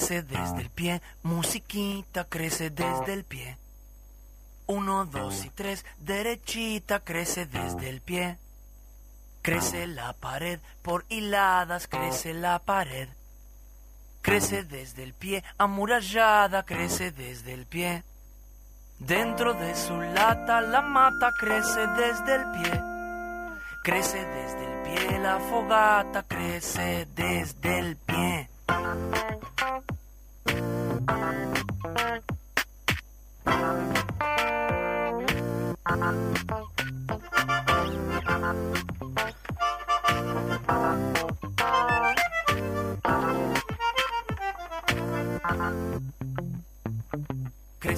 Crece desde el pie, musiquita crece desde el pie. Uno, dos y tres, derechita crece desde el pie. Crece la pared, por hiladas crece la pared. Crece desde el pie, amurallada crece desde el pie. Dentro de su lata la mata crece desde el pie. Crece desde el pie, la fogata crece desde el pie.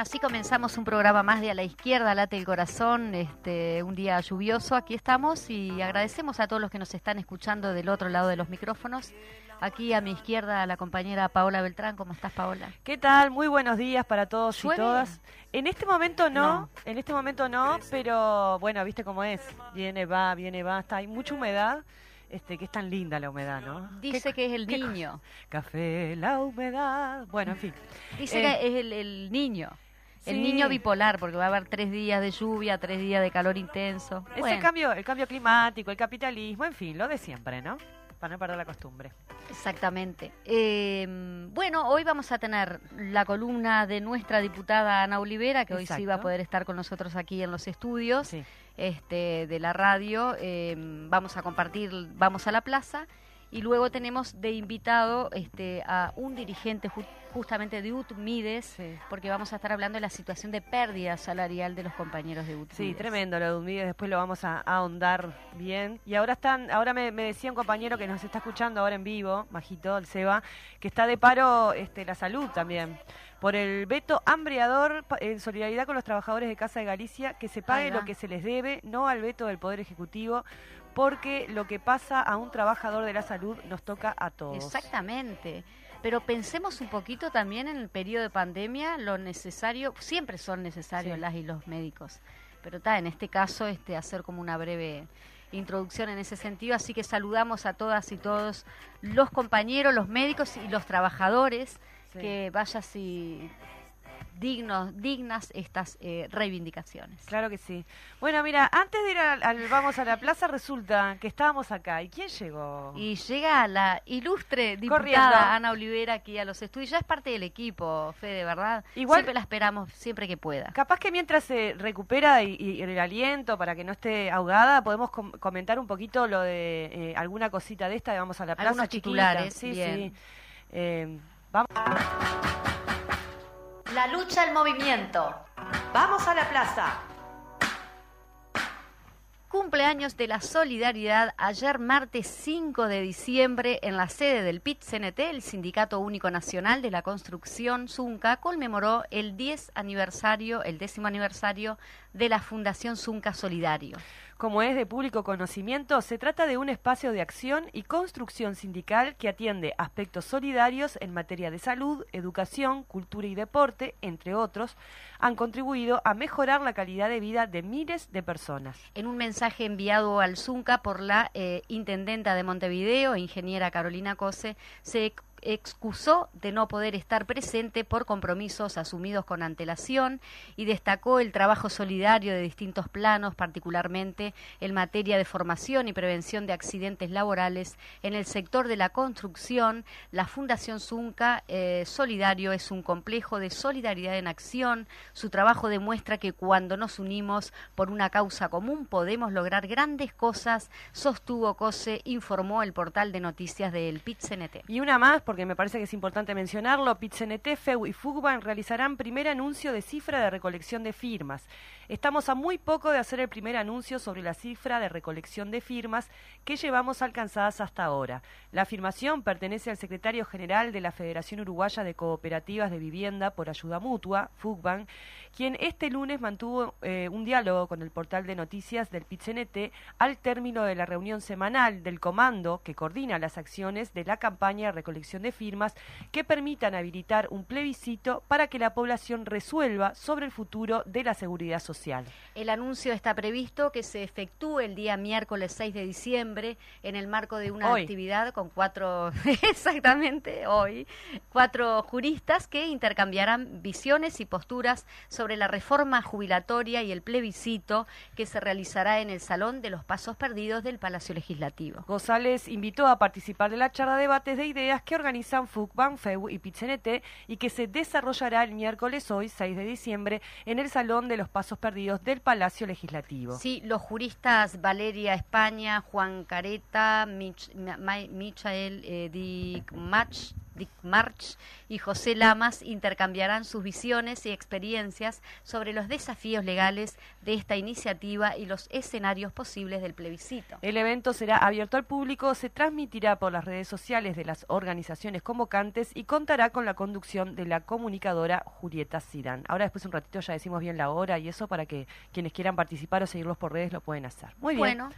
Bueno, así comenzamos un programa más de A la Izquierda, Late el Corazón, este, un día lluvioso, aquí estamos y agradecemos a todos los que nos están escuchando del otro lado de los micrófonos. Aquí a mi izquierda la compañera Paola Beltrán, ¿cómo estás Paola? ¿Qué tal? Muy buenos días para todos y todas. En este momento no, No. en este momento no, pero bueno, viste cómo es. Viene, va, viene, va, está, hay mucha humedad. Este, que es tan linda la humedad, ¿no? Dice ¿Qué- que es el niño? Café, la humedad. Bueno, en fin. dice Eh, que es el, el niño, el niño bipolar, porque va a haber tres días de lluvia, tres días de calor intenso. Es el cambio, el cambio climático, el capitalismo, en fin, lo de siempre, ¿no? Para no perder la costumbre. Exactamente. Eh, bueno, hoy vamos a tener la columna de nuestra diputada Ana Olivera, que hoy sí va a poder estar con nosotros aquí en los estudios Sí. este, de la radio. Eh, vamos a compartir, vamos a la plaza. Y luego tenemos de invitado este, a un dirigente ju- justamente de UTMIDES, Sí. porque vamos a estar hablando de la situación de pérdida salarial de los compañeros de UTMIDES. Sí, tremendo lo de Unmides, después lo vamos a, a ahondar bien. Y ahora están, ahora me, me decía un compañero que nos está escuchando ahora en vivo, Majito, el Seba, que está de paro este, la salud también. Por el veto hambreador en solidaridad con los trabajadores de Casa de Galicia, que se pague lo que se les debe, no al veto del Poder Ejecutivo, porque lo que pasa a un trabajador de la salud nos toca a todos. Exactamente. Pero pensemos un poquito también en el periodo de pandemia, lo necesario, siempre son necesarios Sí. las y los médicos, pero está en este caso este hacer como una breve introducción en ese sentido, así que saludamos a todas y todos los compañeros, los médicos y los trabajadores, Sí. que vaya si dignos, dignas estas eh, reivindicaciones. Claro que sí. Bueno, mira, antes de ir al, al Vamos a la Plaza, resulta que estábamos acá. ¿Y quién llegó? Y llega la ilustre diputada Corriendo. Ana Olivera aquí a los estudios. Ya es parte del equipo, Fede, ¿verdad? Igual- Siempre la esperamos, siempre que pueda. Capaz que mientras se recupera y, y el aliento para que no esté ahogada, podemos com- comentar un poquito lo de eh, alguna cosita de esta de Vamos a la Plaza. Algunos titulares, Sí, bien. sí. Eh, vamos. La lucha al movimiento. Vamos a la plaza. Cumpleaños de la solidaridad ayer martes 5 de diciembre en la sede del PIT-CNT, el Sindicato Único Nacional de la Construcción Zunca, conmemoró el 10 aniversario, el décimo aniversario de la Fundación Zunca Solidario. Como es de público conocimiento, se trata de un espacio de acción y construcción sindical que atiende aspectos solidarios en materia de salud, educación, cultura y deporte, entre otros, han contribuido a mejorar la calidad de vida de miles de personas. En un mensaje enviado al Zunca por la eh, intendenta de Montevideo, ingeniera Carolina Cose, se excusó de no poder estar presente por compromisos asumidos con antelación y destacó el trabajo solidario de distintos planos, particularmente en materia de formación y prevención de accidentes laborales en el sector de la construcción. La Fundación Zunca eh, Solidario es un complejo de solidaridad en acción. Su trabajo demuestra que cuando nos unimos por una causa común podemos lograr grandes cosas, sostuvo COSE, informó el portal de noticias del PIT-CNT. Y una más, porque me parece que es importante mencionarlo, PIT-CNT, FEU y FUGBAN realizarán primer anuncio de cifra de recolección de firmas. Estamos a muy poco de hacer el primer anuncio sobre la cifra de recolección de firmas que llevamos alcanzadas hasta ahora. La afirmación pertenece al secretario general de la Federación Uruguaya de Cooperativas de Vivienda por Ayuda Mutua, FUGBAN, quien este lunes mantuvo eh, un diálogo con el portal de noticias del PITCNT al término de la reunión semanal del comando que coordina las acciones de la campaña de recolección de firmas que permitan habilitar un plebiscito para que la población resuelva sobre el futuro de la seguridad social. El anuncio está previsto que se efectúe el día miércoles 6 de diciembre en el marco de una actividad con cuatro, exactamente hoy, cuatro juristas que intercambiarán visiones y posturas sobre la reforma jubilatoria y el plebiscito que se realizará en el Salón de los Pasos Perdidos del Palacio Legislativo. González invitó a participar de la charla de debates de ideas que organizan FUC, FEU y PITCNT y que se desarrollará el miércoles hoy, 6 de diciembre, en el Salón de los Pasos Perdidos del Palacio Legislativo. Sí, los juristas Valeria España, Juan Careta, Michael eh, Dick Mach, March y José Lamas intercambiarán sus visiones y experiencias sobre los desafíos legales de esta iniciativa y los escenarios posibles del plebiscito. El evento será abierto al público, se transmitirá por las redes sociales de las organizaciones convocantes y contará con la conducción de la comunicadora Julieta Sidán. Ahora después un ratito ya decimos bien la hora y eso para que quienes quieran participar o seguirlos por redes lo pueden hacer. Muy bien. Bueno.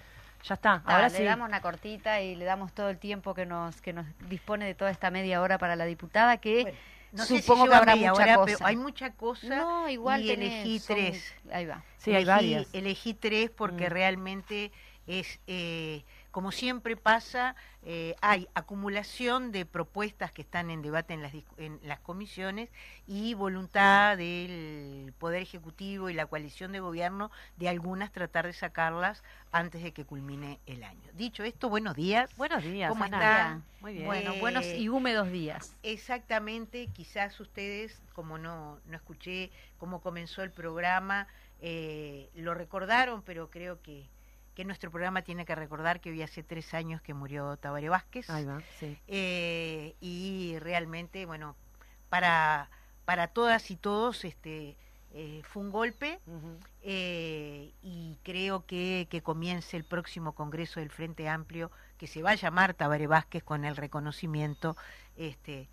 Ya está, ahora le damos una cortita y le damos todo el tiempo que nos que nos dispone de toda esta media hora para la diputada que no supongo que habrá mucha cosa. hay mucha cosa no, igual y elegí tres. Ahí va. Sí, hay varias. Elegí tres porque mm. realmente es eh, como siempre pasa, eh, hay acumulación de propuestas que están en debate en las, en las comisiones y voluntad del Poder Ejecutivo y la coalición de gobierno de algunas tratar de sacarlas antes de que culmine el año. Dicho esto, buenos días. Buenos días. ¿Cómo están? Muy bien. Bueno, buenos y húmedos días. Exactamente, quizás ustedes, como no, no escuché cómo comenzó el programa, eh, lo recordaron, pero creo que que nuestro programa tiene que recordar que hoy hace tres años que murió Tabaré Vázquez. Ahí va, sí. Eh, y realmente, bueno, para, para todas y todos este, eh, fue un golpe eh, y creo que, que comience el próximo Congreso del Frente Amplio, que se va a llamar Tabaré Vázquez con el reconocimiento, este,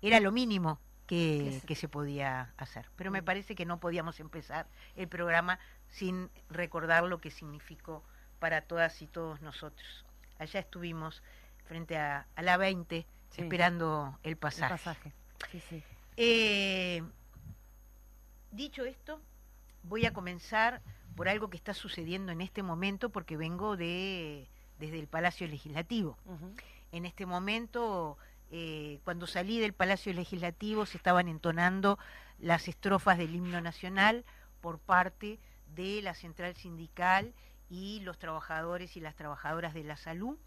era lo mínimo que, que, se podía hacer. Pero me parece que no podíamos empezar el programa sin recordar lo que significó para todas y todos nosotros. Allá estuvimos frente a, la 20 esperando el pasaje. Eh, dicho esto, voy a comenzar por algo que está sucediendo en este momento porque vengo de desde el Palacio Legislativo. En este momento, eh, cuando salí del Palacio Legislativo, se estaban entonando las estrofas del himno nacional por parte de la central sindical y los trabajadores y las trabajadoras de la salud,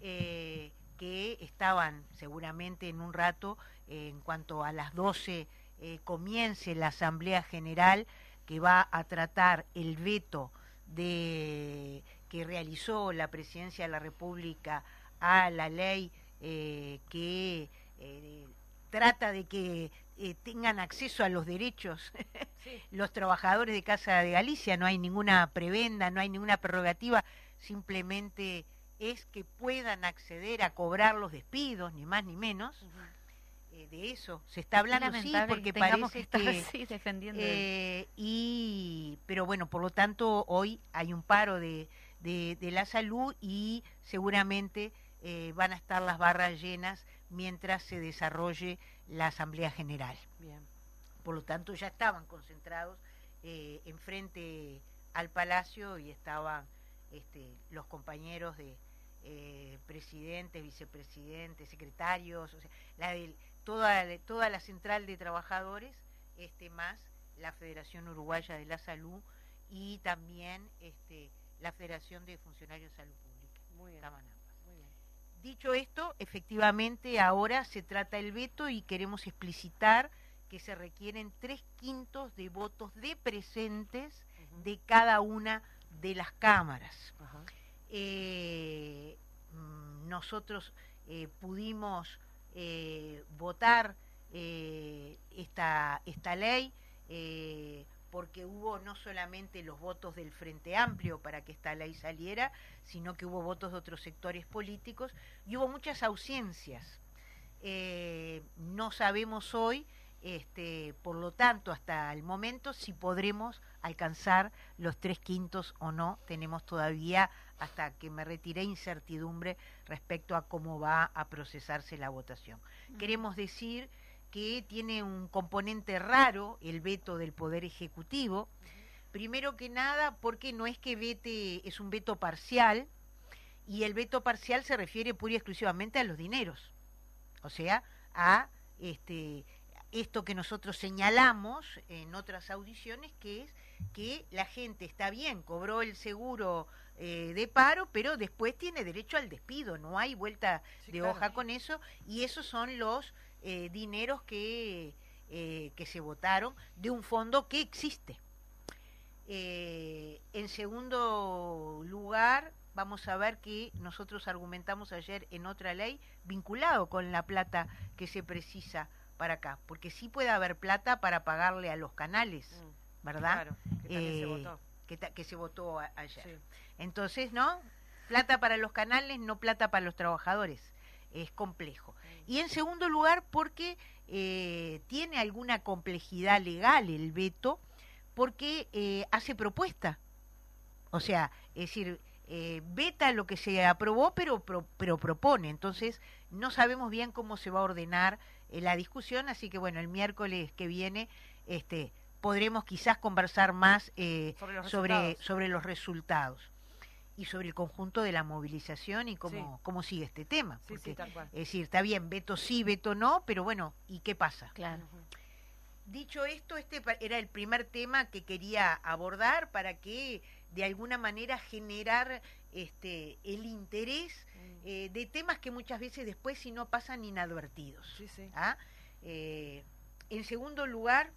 eh, que estaban seguramente en un rato, en cuanto a las 12 eh, comience la Asamblea General que va a tratar el veto de que realizó la Presidencia de la República a la ley eh, que trata de que eh, tengan acceso a los derechos. Los trabajadores de Casa de Galicia, no hay ninguna prebenda, no hay ninguna prerrogativa, simplemente es que puedan acceder a cobrar los despidos, ni más ni menos. Eh, de eso se está hablando sí porque parece que, defendiendo eh, y pero bueno por lo tanto hoy hay un paro de, de, la salud y seguramente van a estar las barras llenas mientras se desarrolle la Asamblea General. Bien. Por lo tanto, ya estaban concentrados eh, enfrente al Palacio y estaban este, los compañeros de, eh, presidentes, vicepresidentes, secretarios, o sea, la toda, toda la central de trabajadores, este, más la Federación Uruguaya de la Salud y también este, la Federación de Funcionarios de Salud Pública. Muy bien. Dicho esto, efectivamente ahora se trata el veto y queremos explicitar que se requieren tres quintos de votos de presentes de cada una de las cámaras. Eh, mm, nosotros eh, pudimos eh, votar esta, esta ley porque hubo no solamente los votos del Frente Amplio para que esta ley saliera, sino que hubo votos de otros sectores políticos y hubo muchas ausencias. no sabemos hoy este, por lo tanto, hasta el momento, si podremos alcanzar los tres quintos o no, tenemos todavía, hasta que me retiré, incertidumbre respecto a cómo va a procesarse la votación. Queremos decir que tiene un componente raro el veto del Poder Ejecutivo, primero que nada porque no es que vete, es un veto parcial, y el veto parcial se refiere pura y exclusivamente a los dineros, o sea, a este esto que nosotros señalamos en otras audiciones, que es que la gente está bien, cobró el seguro eh, de paro, pero después tiene derecho al despido, no hay vuelta de hoja con eso, y esos son los eh, dineros que, eh, que se votaron de un fondo que existe. en segundo lugar, vamos a ver que nosotros argumentamos ayer en otra ley vinculado con la plata que se precisa para acá, porque sí puede haber plata para pagarle a los canales, mm, ¿verdad? Claro, que se eh, votó. Que, se votó ayer. Entonces, ¿no? Plata para los canales, no plata para los trabajadores. Es complejo. Y en segundo lugar, porque eh, tiene alguna complejidad legal el veto, porque eh, hace propuesta. O sea, es decir, veta lo que se aprobó, pero, pero propone. Entonces, no sabemos bien cómo se va a ordenar eh, la discusión, así que bueno, el miércoles que viene este, podremos quizás conversar más eh, sobre, sobre, los resultados y sobre el conjunto de la movilización y cómo, cómo sigue este tema. es decir, está bien, veto sí, veto no, pero bueno, ¿y qué pasa? Claro. Dicho esto, este era el primer tema que quería abordar para que de alguna manera generar este, el interés eh, de temas que muchas veces después si no pasan inadvertidos. ¿ah? Eh, en segundo lugar,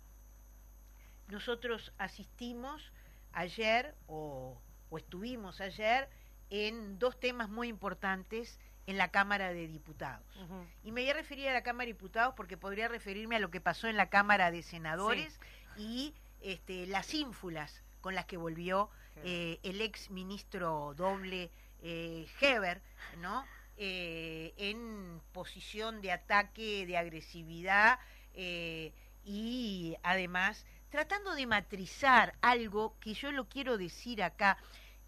nosotros asistimos ayer o, estuvimos ayer en dos temas muy importantes en la Cámara de Diputados. Y me voy a referir a la Cámara de Diputados porque podría referirme a lo que pasó en la Cámara de Senadores y este, las ínfulas con las que volvió eh, el ex ministro doble eh, Heber, ¿no? Eh, en posición de ataque, de agresividad eh, y además tratando de matrizar algo que yo lo quiero decir acá.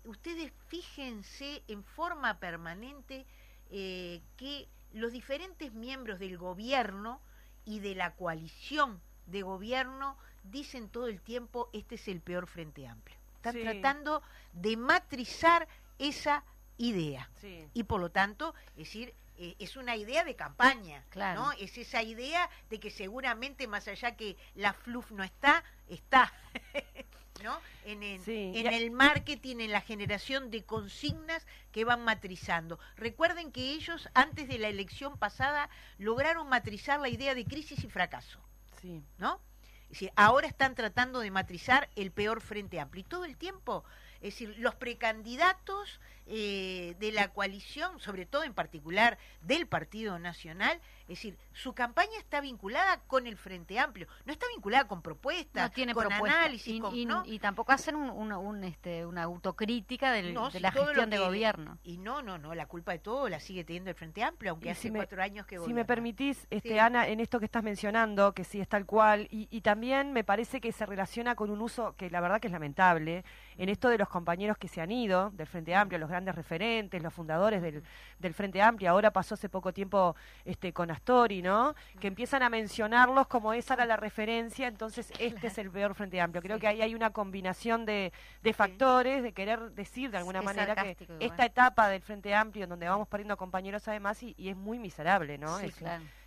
Ustedes fíjense en forma permanente eh, que los diferentes miembros del gobierno y de la coalición de gobierno dicen todo el tiempo, este es el peor Frente Amplio. Están tratando de matrizar esa idea. Y por lo tanto, es decir, eh, es una idea de campaña, ¿no? Es esa idea de que seguramente más allá que la fluff no está, está. ¿no? En, el, en el marketing, en la generación de consignas que van matrizando. Recuerden que ellos, antes de la elección pasada, lograron matrizar la idea de crisis y fracaso. Sí. ¿No? Es decir, ahora están tratando de matrizar el peor frente amplio. Y todo el tiempo es decir, los precandidatos eh, de la coalición, sobre todo en particular del Partido Nacional, es decir, su campaña está vinculada con el Frente Amplio, no está vinculada con propuestas, con análisis, y, y, tampoco hacen un, este, una autocrítica de la gestión de gobierno. Y no, no, no, la culpa de todo la sigue teniendo el Frente Amplio, aunque hace cuatro años que Si me permitís, este, Ana, en esto que estás mencionando, que sí es tal cual, y, y también me parece que se relaciona con un uso que la verdad que es lamentable, en esto de los compañeros que se han ido del Frente Amplio, los grandes referentes, los fundadores del, del Frente Amplio, ahora pasó hace poco tiempo este, con Rastori, ¿no? Que empiezan a mencionarlos como esa era la referencia, entonces este es el peor Frente Amplio. Creo que ahí hay una combinación de, de factores, de querer decir de alguna manera que esta etapa del Frente Amplio, en donde vamos perdiendo compañeros además, y, es muy miserable, ¿no? es,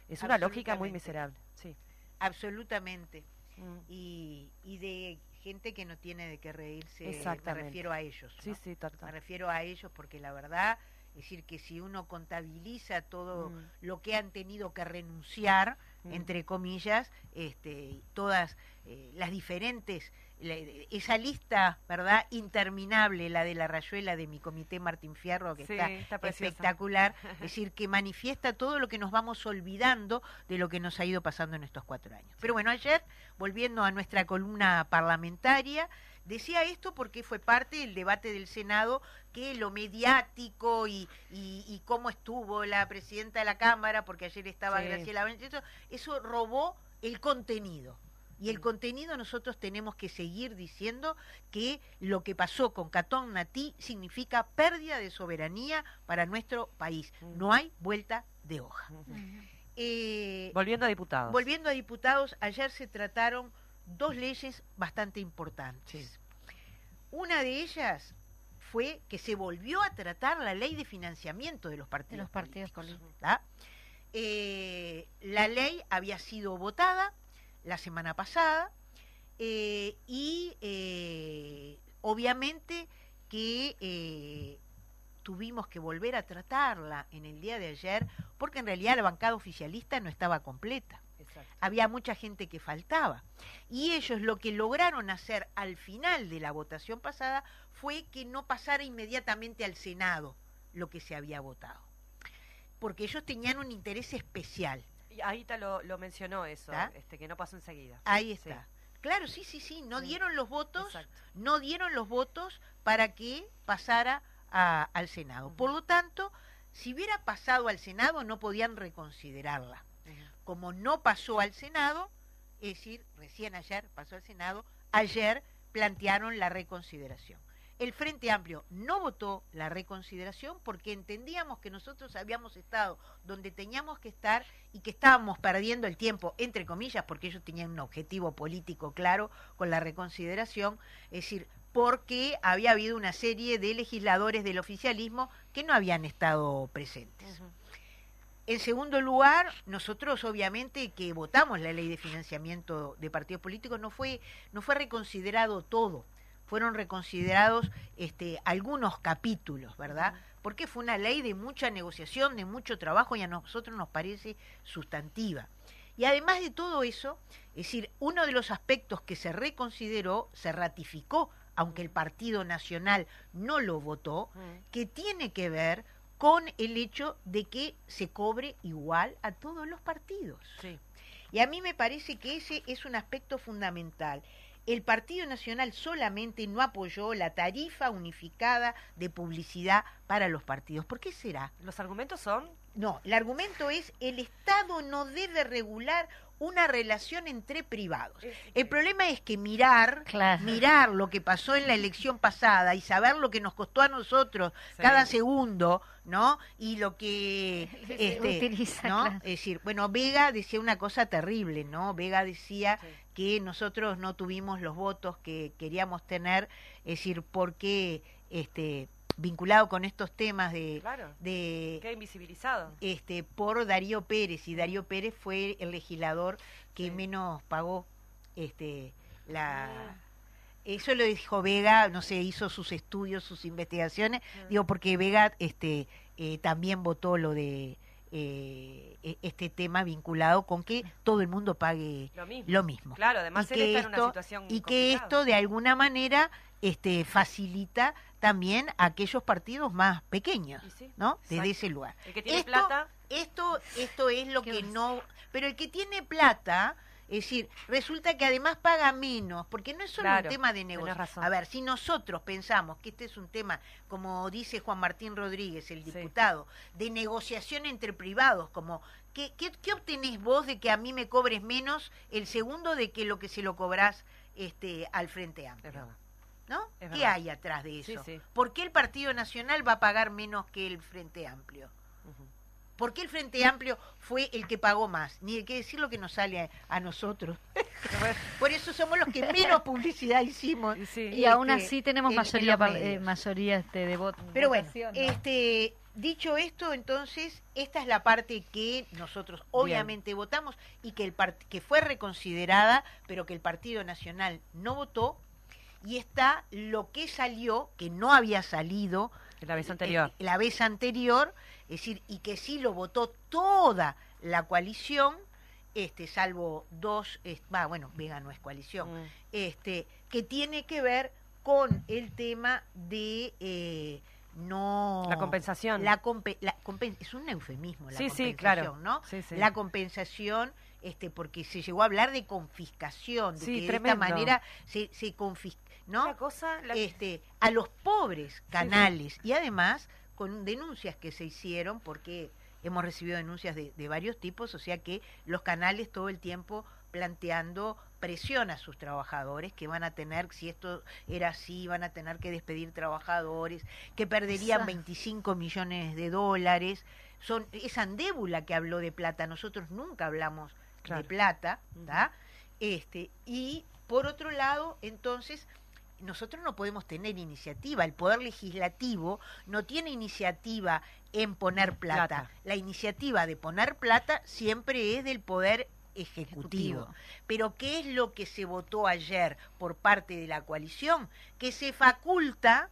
es una lógica muy miserable, sí. Absolutamente. Mm. Y, y de gente que no tiene de qué reírse, me refiero a ellos. Sí, sí, Me refiero a ellos porque la verdad, es decir, que si uno contabiliza todo mm. lo que han tenido que renunciar, mm. entre comillas, este, todas eh, las diferentes esa lista, ¿verdad? Interminable, la de la rayuela de mi comité Martín Fierro, que está, espectacular, es decir, que manifiesta todo lo que nos vamos olvidando de lo que nos ha ido pasando en estos cuatro años. Pero bueno, ayer, volviendo a nuestra columna parlamentaria, Decía esto porque fue parte del debate del Senado que lo mediático y, y, cómo estuvo la presidenta de la Cámara, porque ayer estaba Graciela Benítez, eso robó el contenido. Y el contenido nosotros tenemos que seguir diciendo que lo que pasó con Catón Natí significa pérdida de soberanía para nuestro país. No hay vuelta de hoja. Eh, volviendo a diputados. Volviendo a diputados, ayer se trataron dos leyes bastante importantes. Una de ellas fue que se volvió a tratar la ley de financiamiento de los partidos, de los partidos políticos. Eh, la ley había sido votada, la semana pasada eh, y eh, obviamente que tuvimos que volver a tratarla en el día de ayer porque en realidad la bancada oficialista no estaba completa. Había mucha gente que faltaba. Y ellos lo que lograron hacer al final de la votación pasada fue que no pasara inmediatamente al Senado lo que se había votado. Porque ellos tenían un interés especial ahí te lo, mencionó eso, este, que no pasó enseguida. Ahí está. Claro, sí, sí, sí, no dieron los votos, no dieron los votos para que pasara al Senado. Por lo tanto, si hubiera pasado al Senado no podían reconsiderarla. Como no pasó al Senado, es decir, recién ayer pasó al Senado, ayer plantearon la reconsideración. El Frente Amplio no votó la reconsideración porque entendíamos que nosotros habíamos estado donde teníamos que estar y que estábamos perdiendo el tiempo, entre comillas, porque ellos tenían un objetivo político claro con la reconsideración, es decir, porque había habido una serie de legisladores del oficialismo que no habían estado presentes. En segundo lugar, nosotros obviamente que votamos la ley de financiamiento de partidos políticos no fue no fue reconsiderado todo fueron reconsiderados este, algunos capítulos, ¿verdad? Porque fue una ley de mucha negociación, de mucho trabajo y a nosotros nos parece sustantiva. Y además de todo eso, es decir, uno de los aspectos que se reconsideró, se ratificó, aunque el Partido Nacional no lo votó, que tiene que ver con el hecho de que se cobre igual a todos los partidos. Y a mí me parece que ese es un aspecto fundamental el Partido Nacional solamente no apoyó la tarifa unificada de publicidad para los partidos. ¿Por qué será? ¿Los argumentos son? No, el argumento es el Estado no debe regular una relación entre privados. El problema es que mirar, mirar lo que pasó en la elección pasada y saber lo que nos costó a nosotros cada segundo, ¿no? Y lo que este, ¿no? Es decir, bueno, Vega decía una cosa terrible, ¿no? Vega decía que nosotros no tuvimos los votos que queríamos tener, es decir, porque este vinculado con estos temas de, de que invisibilizado. este por Darío Pérez. Y Darío Pérez fue el legislador que menos pagó este la ah. eso lo dijo Vega no sé hizo sus estudios sus investigaciones. Ah. digo porque Vega este eh, también votó lo de eh, e, este tema vinculado con que todo el mundo pague lo mismo. Claro, además y que esto, Y que esto de alguna manera este, facilita también a aquellos partidos más pequeños, ¿no? Desde ese lugar. El que tiene plata. Esto, esto es lo que no. Pero el que tiene plata es decir, resulta que además paga menos, porque no es solo un tema de negocio. A ver, si nosotros pensamos que este es un tema, como dice Juan Martín Rodríguez, el diputado, de negociación entre privados, como ¿qué, qué, obtenés vos de que a mí me cobres menos el segundo de que lo que se lo cobrás este, al Frente Amplio? ¿No? ¿Qué hay atrás de eso? ¿Por qué el Partido Nacional va a pagar menos que el Frente Amplio? ¿Por qué el Frente Amplio fue el que pagó más? Ni hay que decir lo que nos sale a, a nosotros. Por eso somos los que menos publicidad hicimos. Y sí. Y aún este, así tenemos en- en mayoría, medios. eh, mayoría este, de votos. Pero bueno, este, dicho esto, entonces, esta es la parte que nosotros obviamente votamos y que, el part- que fue reconsiderada, pero que el Partido Nacional no votó. Y está lo que salió, que no había salido La vez anterior. eh, la vez anterior, es decir, y que sí lo votó toda la coalición, este, salvo dos, es- bueno, Vega no es coalición, Mm. este, que tiene que ver con el tema de eh, no La compensación. la compe- la compen- es un eufemismo la Sí, sí, compensación, claro. ¿no? Sí, sí. La compensación, este, porque se llegó a hablar de confiscación, de Sí, que de esta manera se, se confisca, ¿no? Una cosa, la- este, a los pobres canales y además con denuncias que se hicieron porque hemos recibido denuncias de, de varios tipos, o sea que los canales todo el tiempo planteando presión a sus trabajadores que van a tener, si esto era así, van a tener que despedir trabajadores, que perderían Sa- 25 millones de dólares. Son esa andébula que habló de plata, nosotros nunca hablamos Claro. de plata, ¿tá? Este, y por otro lado, entonces, nosotros no podemos tener iniciativa. El Poder Legislativo no tiene iniciativa en poner plata. Plata. La iniciativa de poner plata siempre es del Poder Ejecutivo. Ejecutivo. Pero ¿qué es lo que se votó ayer por parte de la coalición? Que se faculta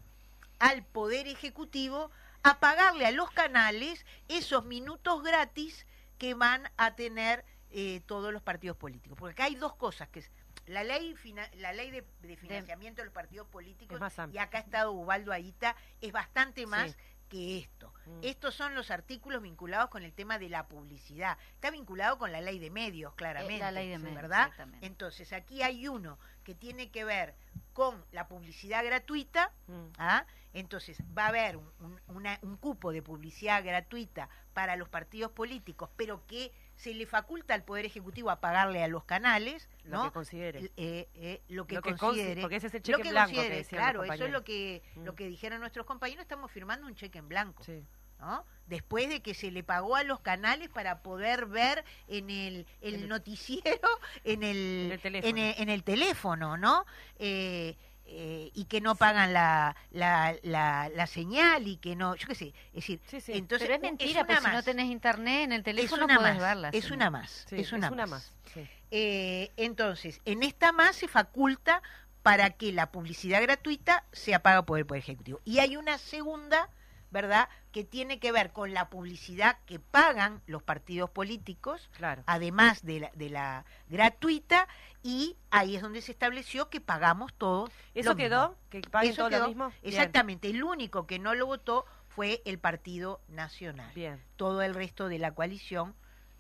al Poder Ejecutivo a pagarle a los canales esos minutos gratis que van a tener eh, todos los partidos políticos. Porque acá hay dos cosas que es la ley la ley de, de financiamiento de los partidos políticos más y acá ha estado Ubaldo Aita es bastante más Sí. que esto. Mm. Estos son los artículos vinculados con el tema de la publicidad. Está vinculado con la ley de medios, claramente. Eh, la ley de medios, ¿verdad? Entonces, aquí hay uno que tiene que ver con la publicidad gratuita. Mm. ¿ah? Entonces, va a haber un, un- una- un cupo de publicidad gratuita para los partidos políticos, pero que se le faculta al Poder Ejecutivo a pagarle a los canales, Lo que considere. Eh, eh, lo que Lo que consi- considere. porque ese es el Lo cheque que blanco que considere, claro, eso es lo que, lo Mm. que dijeron nuestros compañeros, estamos firmando un cheque en blanco. Sí. ¿no? Después de que se le pagó a los canales para poder ver en el, el- noticiero, en el, En el teléfono. en el- en el teléfono, ¿no? Eh, eh, y que no pagan la, la, la, la señal y que no, yo qué sé, es decir, Sí, sí. entonces Pero es mentira, una porque si no más. tenés internet en el es teléfono una podés más, verla. es una no. más, Sí, es una más. más. Sí. Eh, entonces, en esta más se faculta para que la publicidad gratuita sea paga por el Poder Ejecutivo. Y hay una segunda, ¿verdad?, que tiene que ver con la publicidad que pagan los partidos políticos, Claro. además de la, de la gratuita, y ahí es donde se estableció que pagamos todos. ¿Eso lo quedó? mismo. ¿Que paguen Eso todo quedó, lo mismo? Bien, Exactamente, el único que no lo votó fue el Partido Nacional. Bien. Todo el resto de la coalición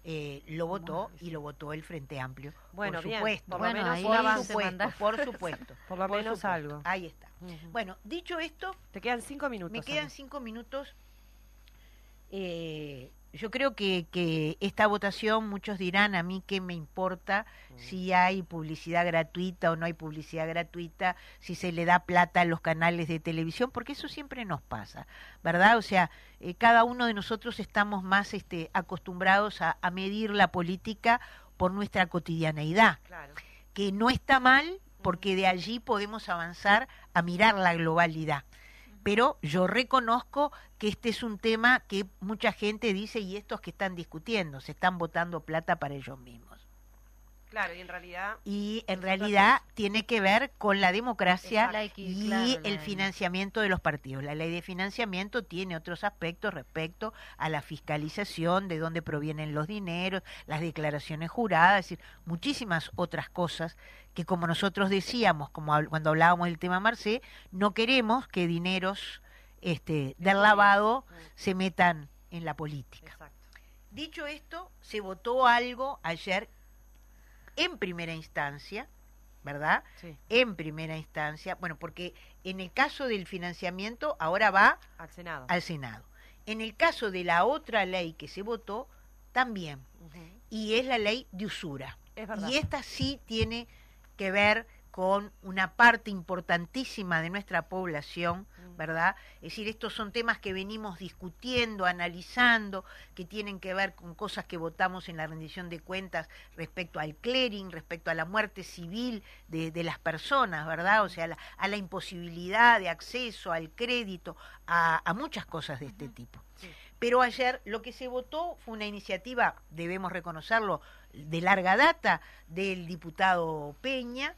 eh, lo votó Bueno, y lo votó el Frente Amplio. Bueno, por bien. supuesto. Por Bueno, menos Por supuesto, por supuesto. Por lo menos supuesto. algo. Ahí está. Bueno, dicho esto, Te quedan cinco minutos. me quedan Ana. cinco minutos. Eh, yo creo que, que esta votación, muchos dirán a mí que me importa Mm. si hay publicidad gratuita o no hay publicidad gratuita, si se le da plata a los canales de televisión, porque eso siempre nos pasa, ¿verdad? O sea, eh, cada uno de nosotros estamos más este, acostumbrados a, a medir la política por nuestra cotidianeidad Claro. que no está mal porque de allí podemos avanzar a mirar la globalidad. Pero yo reconozco que este es un tema que mucha gente dice y estos que están discutiendo, se están votando plata para ellos mismos. Claro, y en realidad. Y en realidad tiene que ver con la democracia La y claro, el financiamiento de los partidos. La ley de financiamiento tiene otros aspectos respecto a la fiscalización, de dónde provienen los dineros, las declaraciones juradas, es decir, muchísimas otras cosas que como nosotros decíamos, como cuando hablábamos del tema Marcé, no queremos que dineros este, del lavado se metan en la política. Exacto. Dicho esto, se votó algo ayer en primera instancia, ¿verdad? Sí, En primera instancia, bueno, porque en el caso del financiamiento ahora va al Senado. al Senado. En el caso de la otra ley que se votó, también, y es la ley de usura. Es verdad. Y esta sí tiene que ver con una parte importantísima de nuestra población, Mm. ¿verdad? Es decir, estos son temas que venimos discutiendo, analizando, que tienen que ver con cosas que votamos en la rendición de cuentas respecto al clearing, respecto a la muerte civil de, de las personas, ¿verdad? O sea, a la, a la imposibilidad de acceso al crédito, a, a muchas cosas de este tipo. Sí. Pero ayer lo que se votó fue una iniciativa, debemos reconocerlo, de larga data del diputado Peña.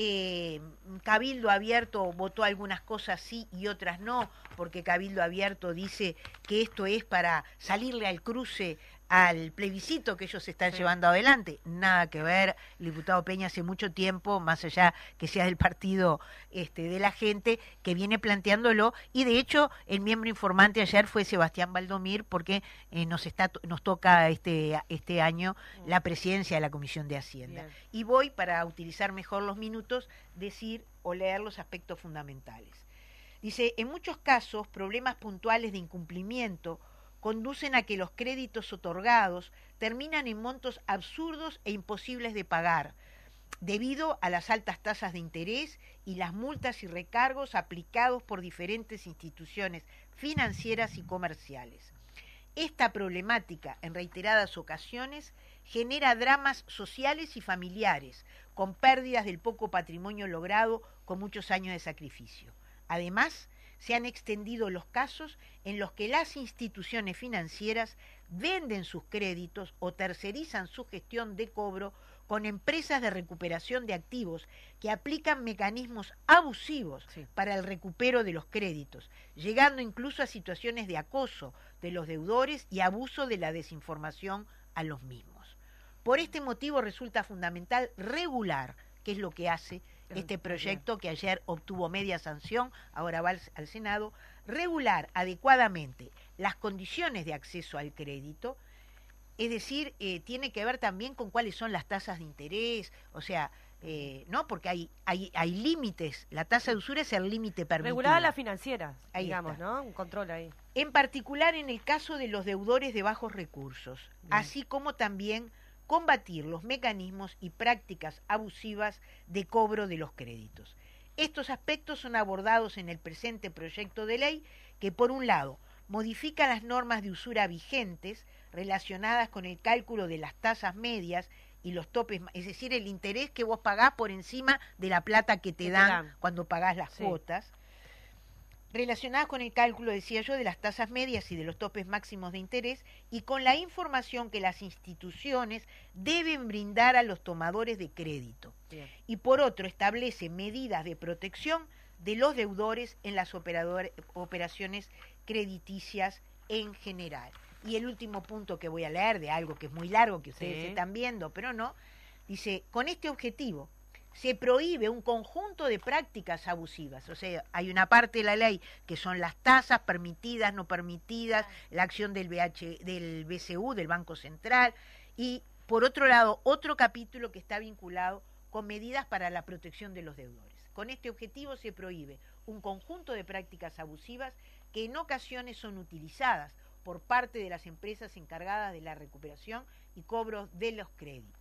Eh, Cabildo Abierto votó algunas cosas sí y otras no, porque Cabildo Abierto dice que esto es para salirle al cruce al plebiscito que ellos están Sí. llevando adelante. Nada que ver, el diputado Peña hace mucho tiempo, más allá que sea del partido este, de la gente, que viene planteándolo, y de hecho el miembro informante ayer fue Sebastián Valdomir, porque eh, nos, está, nos toca este, este año la presidencia de la Comisión de Hacienda. Bien. Y voy, para utilizar mejor los minutos, decir o leer los aspectos fundamentales. Dice, en muchos casos, problemas puntuales de incumplimiento conducen a que los créditos otorgados terminan en montos absurdos e imposibles de pagar, debido a las altas tasas de interés y las multas y recargos aplicados por diferentes instituciones financieras y comerciales. Esta problemática, en reiteradas ocasiones, genera dramas sociales y familiares, con pérdidas del poco patrimonio logrado con muchos años de sacrificio. Además, se han extendido los casos en los que las instituciones financieras venden sus créditos o tercerizan su gestión de cobro con empresas de recuperación de activos que aplican mecanismos abusivos Sí. para el recupero de los créditos, llegando incluso a situaciones de acoso de los deudores y abuso de la desinformación a los mismos. Por este motivo resulta fundamental regular, que es lo que hace este proyecto que ayer obtuvo media sanción, ahora va al, al Senado, regular adecuadamente las condiciones de acceso al crédito, es decir, eh, tiene que ver también con cuáles son las tasas de interés, o sea, eh, ¿no? Porque hay, hay, hay límites, la tasa de usura es el límite permitido. Regulada la financiera, Ahí digamos, está. ¿no? Un control ahí. en particular en el caso de los deudores de bajos recursos, Bien. así como también combatir los mecanismos y prácticas abusivas de cobro de los créditos. Estos aspectos son abordados en el presente proyecto de ley que, por un lado, modifica las normas de usura vigentes relacionadas con el cálculo de las tasas medias y los topes, es decir, el interés que vos pagás por encima de la plata que te, Que te dan, dan. cuando pagás las Sí. cuotas, relacionadas con el cálculo, decía yo, de las tasas medias y de los topes máximos de interés y con la información que las instituciones deben brindar a los tomadores de crédito. Bien. Y por otro, establece medidas de protección de los deudores en las operaciones crediticias en general. Y el último punto que voy a leer, de algo que es muy largo, que ustedes Sí. están viendo, pero no, dice, con este objetivo se prohíbe un conjunto de prácticas abusivas. O sea, hay una parte de la ley que son las tasas permitidas, no permitidas, la acción del, BH, del BCU, del Banco Central, y por otro lado, otro capítulo que está vinculado con medidas para la protección de los deudores. Con este objetivo se prohíbe un conjunto de prácticas abusivas que en ocasiones son utilizadas por parte de las empresas encargadas de la recuperación y cobro de los créditos.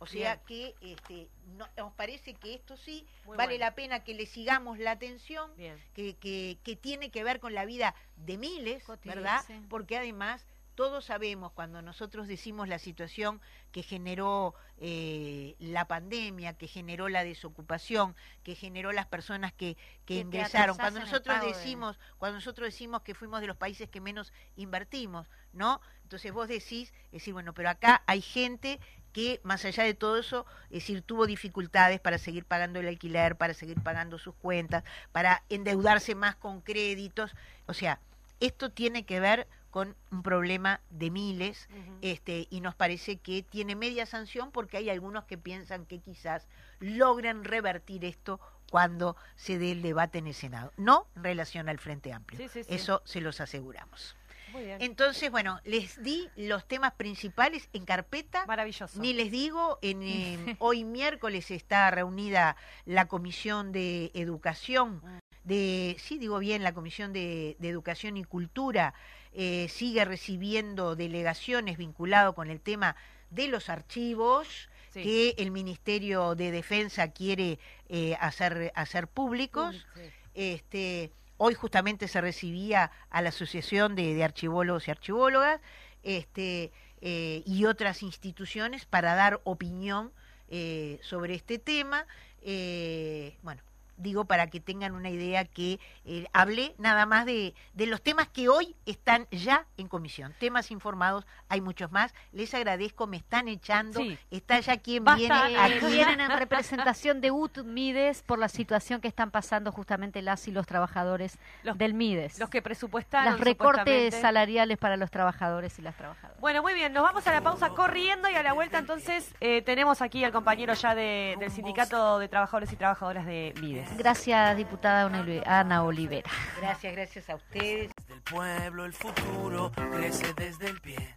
O sea que este, no- nos parece que esto sí Muy vale bueno. la pena que le sigamos la atención, que, que, que tiene que ver con la vida de miles, ¿verdad? sí. Porque además todos sabemos cuando nosotros decimos la situación que generó eh, la pandemia, que generó la desocupación, que generó las personas que, que ingresaron. Cuando nosotros de- decimos, cuando nosotros decimos que fuimos de los países que menos invertimos, ¿no? Entonces vos decís, decir, bueno, pero acá hay gente que más allá de todo eso, es decir, tuvo dificultades para seguir pagando el alquiler, para seguir pagando sus cuentas, para endeudarse más con créditos. O sea, esto tiene que ver con un problema de miles este, y nos parece que tiene media sanción porque hay algunos que piensan que quizás logren revertir esto cuando se dé el debate en el Senado. No en relación al Frente Amplio. Sí, sí, sí. Eso se los aseguramos. Muy bien. Entonces, bueno, les di los temas principales en carpeta. Maravilloso. Ni les digo, en, eh, hoy miércoles está reunida la Comisión de Educación, de, sí digo bien, la Comisión de, de Educación y Cultura eh, sigue recibiendo delegaciones vinculado con el tema de los archivos. Sí. Que el Ministerio de Defensa quiere eh, hacer, hacer públicos. Sí. Este, hoy justamente se recibía a la Asociación de, de Archivólogos y Archivólogas este, eh, y otras instituciones para dar opinión eh, sobre este tema. Eh, bueno, digo para que tengan una idea que eh, hablé nada más de, de los temas que hoy están ya en comisión. Temas informados, hay muchos más. Les agradezco, me están echando. Sí. Está ya quien Basta, viene Eh, aquí. vienen en representación de UT Mides por la situación que están pasando justamente las y los trabajadores Los- del Mides. Los que presupuestaron. Los recortes salariales para los trabajadores y las trabajadoras. Bueno, muy bien, nos vamos a la pausa corriendo y a la vuelta entonces eh, tenemos aquí al compañero ya de- del Sindicato de Trabajadores y Trabajadoras de Mides. Gracias, diputada Ana Oli- Ana Olivera. Gracias, gracias a ustedes. Desde el pueblo el futuro crece desde el pie.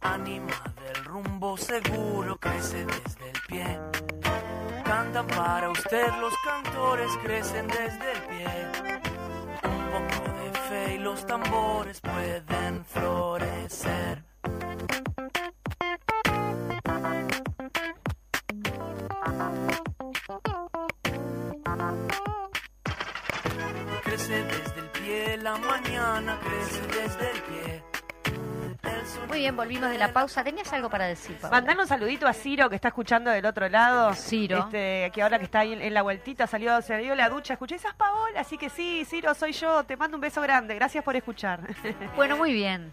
Anima del rumbo seguro crece desde el pie. Cantan para usted los cantores crecen desde el pie. Un poco de fe y los tambores pueden florecer. Crece desde el pie, la mañana crece desde el pie. Muy bien, volvimos de la pausa. ¿Tenías algo para decir, Paola? Mandar un saludito a Ciro que está escuchando del otro lado. Ciro. Este, que ahora que está ahí en, en la vueltita, salió, se dio la ducha, escuché esas Paola, así que sí, Ciro, soy yo, te mando un beso grande, gracias por escuchar. Bueno, muy bien.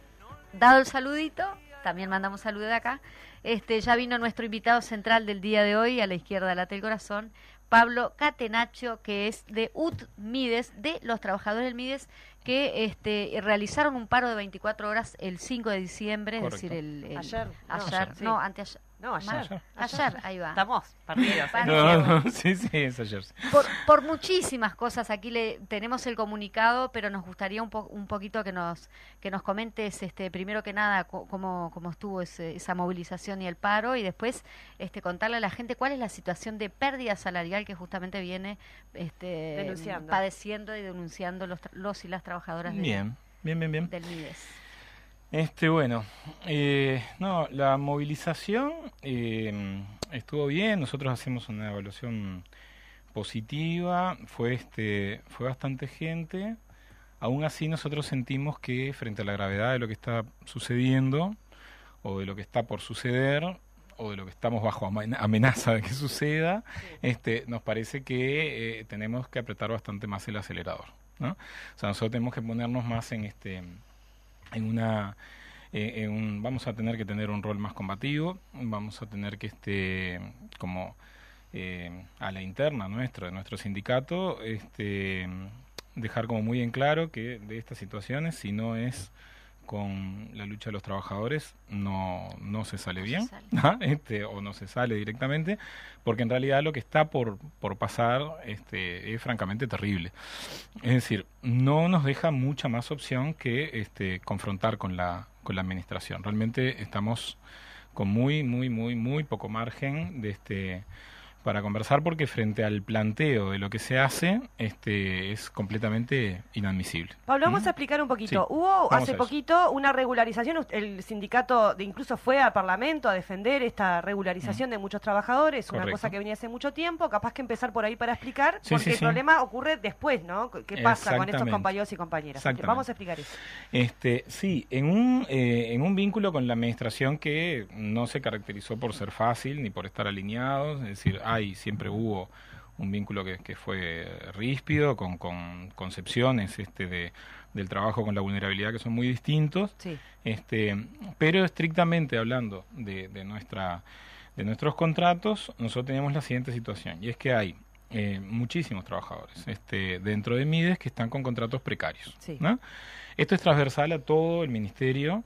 Dado el saludito, también mandamos saludo de acá. Este, ya vino nuestro invitado central del día de hoy, a la izquierda late el corazón, Pablo Catenacho, que es de UT Mides, de los trabajadores del Mides, que este, realizaron un paro de 24 horas el 5 de diciembre, es Correcto. decir, el, el- Ayer, no, ayer, ayer, sí. no, anteayer, No, ayer. ayer, ayer, ahí va. Estamos perdidos. ¿eh? No, no, sí, sí, es ayer. Por, por muchísimas cosas, aquí le tenemos el comunicado, pero nos gustaría un, po- un poquito que nos que nos comentes, este, primero que nada, cómo, cómo estuvo ese- esa movilización y el paro, y después este, contarle a la gente cuál es la situación de pérdida salarial que justamente viene este, Denunciando. padeciendo y denunciando los, tra- los y las trabajadoras de- Bien, bien, bien, bien. del MIDES. Este, bueno, eh, no, la movilización eh, estuvo bien, nosotros hacemos una evaluación positiva, fue este, fue bastante gente, aún así nosotros sentimos que frente a la gravedad de lo que está sucediendo, o de lo que está por suceder, o de lo que estamos bajo amen- amenaza de que suceda, este, nos parece que eh, tenemos que apretar bastante más el acelerador, ¿no? O sea, nosotros tenemos que ponernos más en este en una eh, en un- vamos a tener que tener un rol más combativo vamos a tener que este como eh, a la interna nuestra de nuestro sindicato este dejar como muy en claro que de estas situaciones si no es con la lucha de los trabajadores no, no se sale No se bien sale. ¿ah? este, o no se sale directamente porque en realidad lo que está por, por pasar este, es francamente terrible es decir, no nos deja mucha más opción que este, confrontar con la, con la administración. Realmente estamos con muy, muy, muy, muy poco margen de este para conversar porque frente al planteo de lo que se hace este es completamente inadmisible. Pablo, vamos ¿Mm? a explicar un poquito. Sí, Hubo vamos hace poquito una regularización, el sindicato de incluso fue al Parlamento a defender esta regularización de muchos trabajadores, una Mm. Cosa que venía hace mucho tiempo, capaz que empezar por ahí para explicar, Sí, porque sí, el problema ocurre después, ¿no? ¿Qué pasa con estos compañeros y compañeras? Vamos a explicar eso. Este, sí, en un, eh, en un vínculo con la administración que no se caracterizó por ser fácil ni por estar alineados, es decir, hay, siempre hubo un vínculo que, que fue ríspido, con, con concepciones este, de, del trabajo con la vulnerabilidad que son muy distintos, Sí. este, pero estrictamente hablando de, de, nuestra, de nuestros contratos, nosotros tenemos la siguiente situación, y es que hay eh, muchísimos trabajadores este, dentro de MIDES que están con contratos precarios. Sí. ¿no? Esto es transversal a todo el ministerio,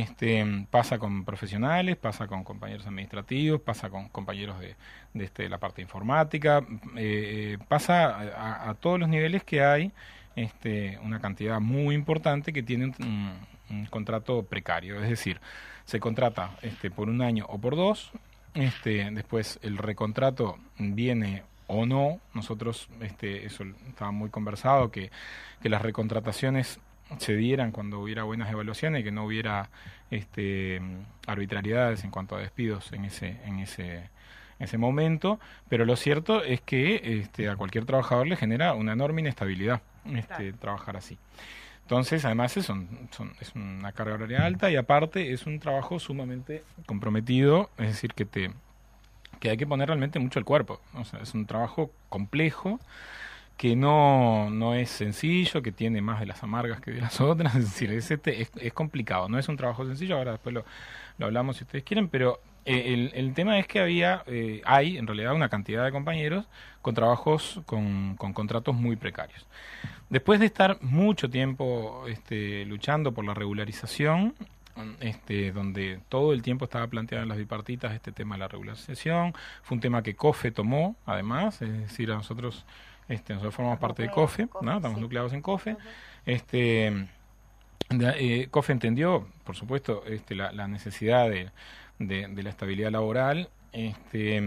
este, pasa con profesionales, pasa con compañeros administrativos, pasa con compañeros de, de este, la parte informática, eh, pasa a, todos los niveles que hay este, una cantidad muy importante que tiene un, contrato precario, es decir, se contrata este, por un año o por dos, este, después el recontrato viene o no, nosotros, este, eso estaba muy conversado, que las recontrataciones se dieran cuando hubiera buenas evaluaciones y que no hubiera este, arbitrariedades en cuanto a despidos en ese, en ese, ese momento, pero lo cierto es que este, a cualquier trabajador le genera una enorme inestabilidad este, trabajar así. Entonces, además es, es una carga horaria alta y aparte es un trabajo sumamente comprometido, es decir, que te que hay que poner realmente mucho el cuerpo. O sea, es un trabajo complejo que no, no es sencillo, que tiene más de las amargas que de las otras, es decir, es, este, es, complicado, no es un trabajo sencillo, ahora después lo, lo hablamos si ustedes quieren, pero eh, el, el, tema es que había, eh, hay en realidad una cantidad de compañeros con trabajos, con, con contratos muy precarios. Después de estar mucho tiempo este, luchando por la regularización, este, donde todo el tiempo estaba planteado en las bipartitas este tema de la regularización, fue un tema que COFE tomó, además, es decir, a nosotros este, nosotros formamos parte de COFE, ¿no? estamos nucleados en COFE. este, eh, COFE entendió, por supuesto, este, la, la necesidad de, de, de, la estabilidad laboral este,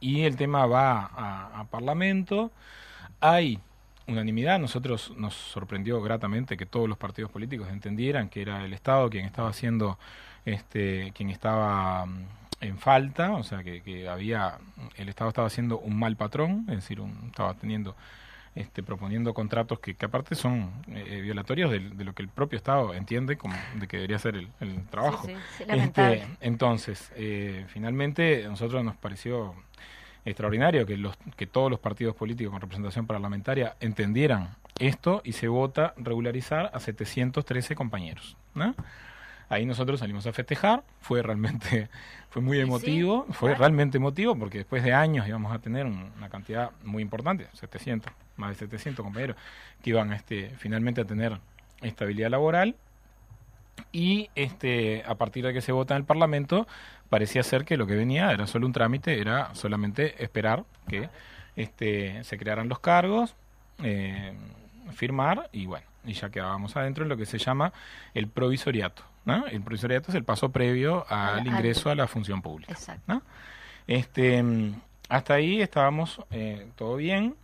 y el tema va a, a Parlamento. Hay unanimidad. Nosotros nos sorprendió gratamente que todos los partidos políticos entendieran que era el Estado quien estaba haciendo, este, quien estaba en falta, o sea que, que, había el Estado estaba haciendo un mal patrón, es decir, un, estaba teniendo este, proponiendo contratos que, que aparte son eh, violatorios de, de, lo que el propio Estado entiende como de que debería ser el, el trabajo. Sí, sí, este, entonces, eh, finalmente, a nosotros nos pareció extraordinario que, los, que todos los partidos políticos con representación parlamentaria entendieran esto y se vota regularizar a 713 compañeros. ¿no? Ahí nosotros salimos a festejar, fue realmente, fue muy emotivo, sí, fue claro. realmente emotivo porque después de años íbamos a tener un, una cantidad muy importante, 700, más de 700 compañeros, que iban este, finalmente a tener estabilidad laboral y este, a partir de que se vota en el Parlamento parecía ser que lo que venía era solo un trámite, era solamente esperar que este, se crearan los cargos, eh, firmar y bueno, y ya quedábamos adentro en lo que se llama el provisoriato. ¿No? El provisoriato es el paso previo al, ingreso a la función pública. ¿no? Este, hasta ahí estábamos eh, todo bien.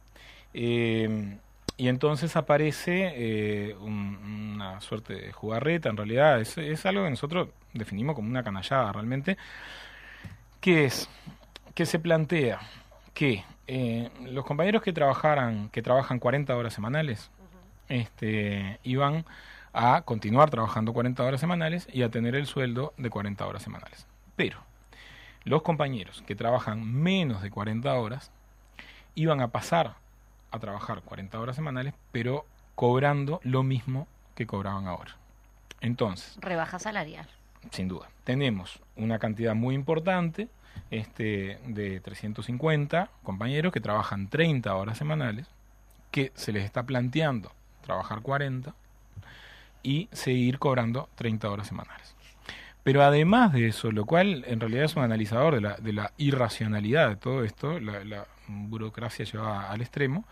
Eh, y entonces aparece eh, un, una suerte de jugarreta, en realidad es, es, algo que nosotros definimos como una canallada realmente, que es que se plantea que eh, los compañeros que trabajaran, que trabajan 40 horas semanales, uh -huh. este, iban a continuar trabajando 40 horas semanales y a tener el sueldo de 40 horas semanales. Pero los compañeros que trabajan menos de 40 horas iban a pasar a trabajar 40 horas semanales, pero cobrando lo mismo que cobraban ahora. Entonces. Rebaja salarial. Sin duda. Tenemos una cantidad muy importante este, de 350 compañeros que trabajan 30 horas semanales, que se les está planteando trabajar 40 y seguir cobrando 30 horas semanales. Pero además de eso, lo cual en realidad es un analizador de la, de la irracionalidad de todo esto, la, la burocracia llevada al extremo,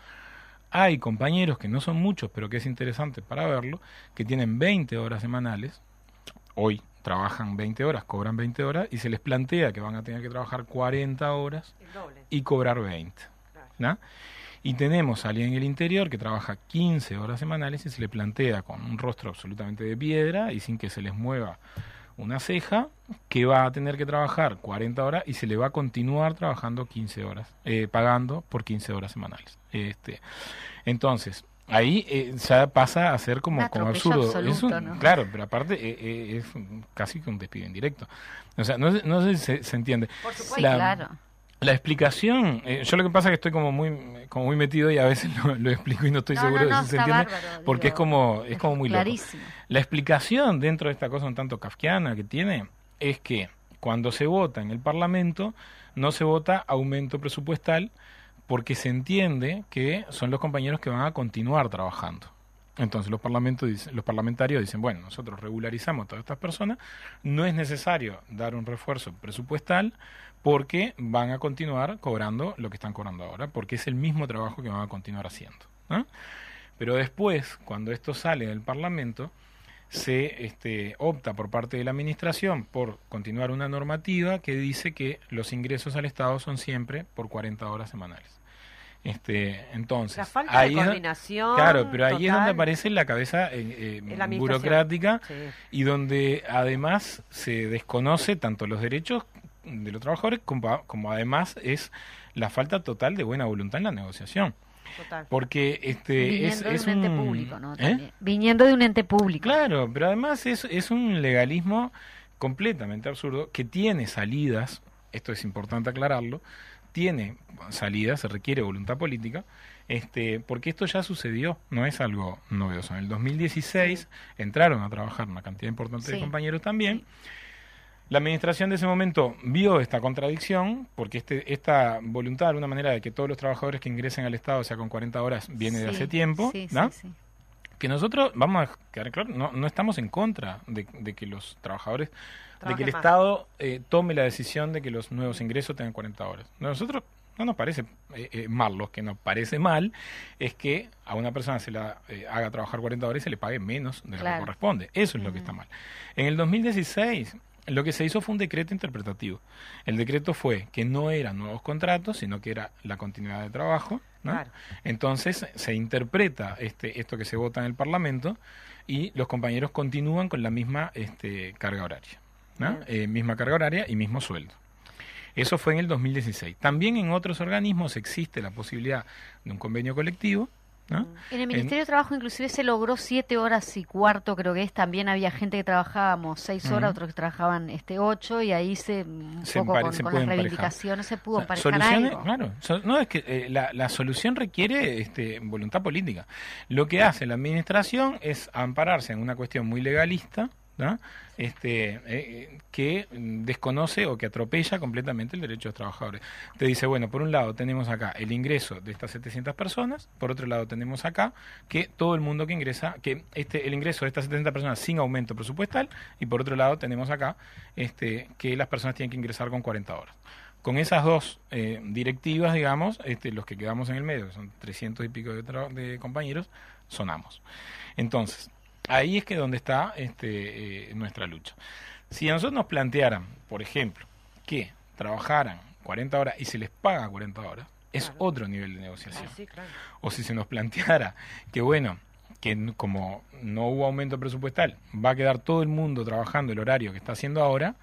hay compañeros que no son muchos, pero que es interesante para verlo, que tienen 20 horas semanales, hoy trabajan 20 horas, cobran 20 horas, y se les plantea que van a tener que trabajar 40 horas y cobrar 20. ¿no? Y tenemos a alguien en el interior que trabaja 15 horas semanales y se le plantea con un rostro absolutamente de piedra y sin que se les mueva una ceja, que va a tener que trabajar 40 horas y se le va a continuar trabajando 15 horas, eh, pagando por 15 horas semanales. Este, entonces, ahí eh, ya pasa a ser como, como absurdo. Absoluto, es un, ¿no? Claro, pero aparte eh, es casi que un despido indirecto. O sea, no, no sé si se, se entiende. Por supuesto, La, claro la explicación, eh, yo lo que pasa es que estoy como muy como muy metido y a veces lo, lo explico y no estoy no, seguro no, no, de si se entiende, bárbaro, porque digo, es como es como muy clarísimo. loco. La explicación dentro de esta cosa un tanto kafkiana que tiene es que cuando se vota en el Parlamento no se vota aumento presupuestal porque se entiende que son los compañeros que van a continuar trabajando. Entonces los, parlamentos, los parlamentarios dicen, bueno, nosotros regularizamos a todas estas personas, no es necesario dar un refuerzo presupuestal porque van a continuar cobrando lo que están cobrando ahora, porque es el mismo trabajo que van a continuar haciendo. ¿no? Pero después, cuando esto sale del Parlamento, se este, opta por parte de la Administración por continuar una normativa que dice que los ingresos al Estado son siempre por 40 horas semanales. Este, entonces, La falta ahí de es coordinación. Claro, pero ahí es donde aparece la cabeza eh, eh, burocrática Sí. y donde además se desconoce tanto los derechos de los trabajadores como, como además es la falta total de buena voluntad en la negociación. Total. Porque este es, de un ente público, ¿no? ¿Eh? Viniendo de un ente público. Claro, pero además es, es un legalismo completamente absurdo que tiene salidas, esto es importante aclararlo, tiene salidas, se requiere voluntad política, este, porque esto ya sucedió, no es algo novedoso. En el 2016 entraron a trabajar una cantidad importante de compañeros también. La administración de ese momento vio esta contradicción, porque este, esta voluntad, de alguna manera, de que todos los trabajadores que ingresen al Estado, sea con 40 horas, viene de hace tiempo, Sí, sí, ¿no? sí. que nosotros, vamos a quedar claro, no, no estamos en contra de, de que los trabajadores, de que el más. Estado eh, tome la decisión de que los nuevos ingresos tengan 40 horas. Nosotros no nos parece eh, eh, mal, lo que nos parece mal es que a una persona se la eh, haga trabajar 40 horas y se le pague menos de lo que corresponde. Eso es lo que está mal. En el 2016 lo que se hizo fue un decreto interpretativo. El decreto fue que no eran nuevos contratos, sino que era la continuidad de trabajo. ¿no? Claro. Entonces se interpreta este, esto que se vota en el Parlamento y los compañeros continúan con la misma este, carga horaria. ¿no? Eh, misma carga horaria y mismo sueldo. Eso fue en el 2016. También en otros organismos existe la posibilidad de un convenio colectivo. ¿No? En el Ministerio de Trabajo inclusive se logró siete horas y cuarto, creo que es. También había gente que trabajábamos seis horas, otros que trabajaban este ocho, y ahí se, un Se poco empare- con, se con las reivindicaciones se pudo O sea, emparejar soluciones, algo. claro. So- no, es que eh, la, la solución requiere este, voluntad política. Lo que hace la administración es ampararse en una cuestión muy legalista, este, eh, eh, que desconoce o que atropella completamente el derecho de los trabajadores. Te dice, bueno, por un lado tenemos acá el ingreso de estas 700 personas, por otro lado tenemos acá que todo el mundo que ingresa, que este el ingreso de estas 700 personas sin aumento presupuestal, y por otro lado tenemos acá este, que las personas tienen que ingresar con 40 horas. Con esas dos eh, directivas, digamos, este, los que quedamos en el medio, que son 300 y pico de, de compañeros, sonamos. Entonces, ahí es que donde está este, eh, nuestra lucha. Si a nosotros nos plantearan, por ejemplo, que trabajaran 40 horas y se les paga 40 horas, es Claro. otro nivel de negociación. Sí, claro. O si se nos planteara que, bueno, que como no hubo aumento presupuestal, va a quedar todo el mundo trabajando el horario que está haciendo ahora,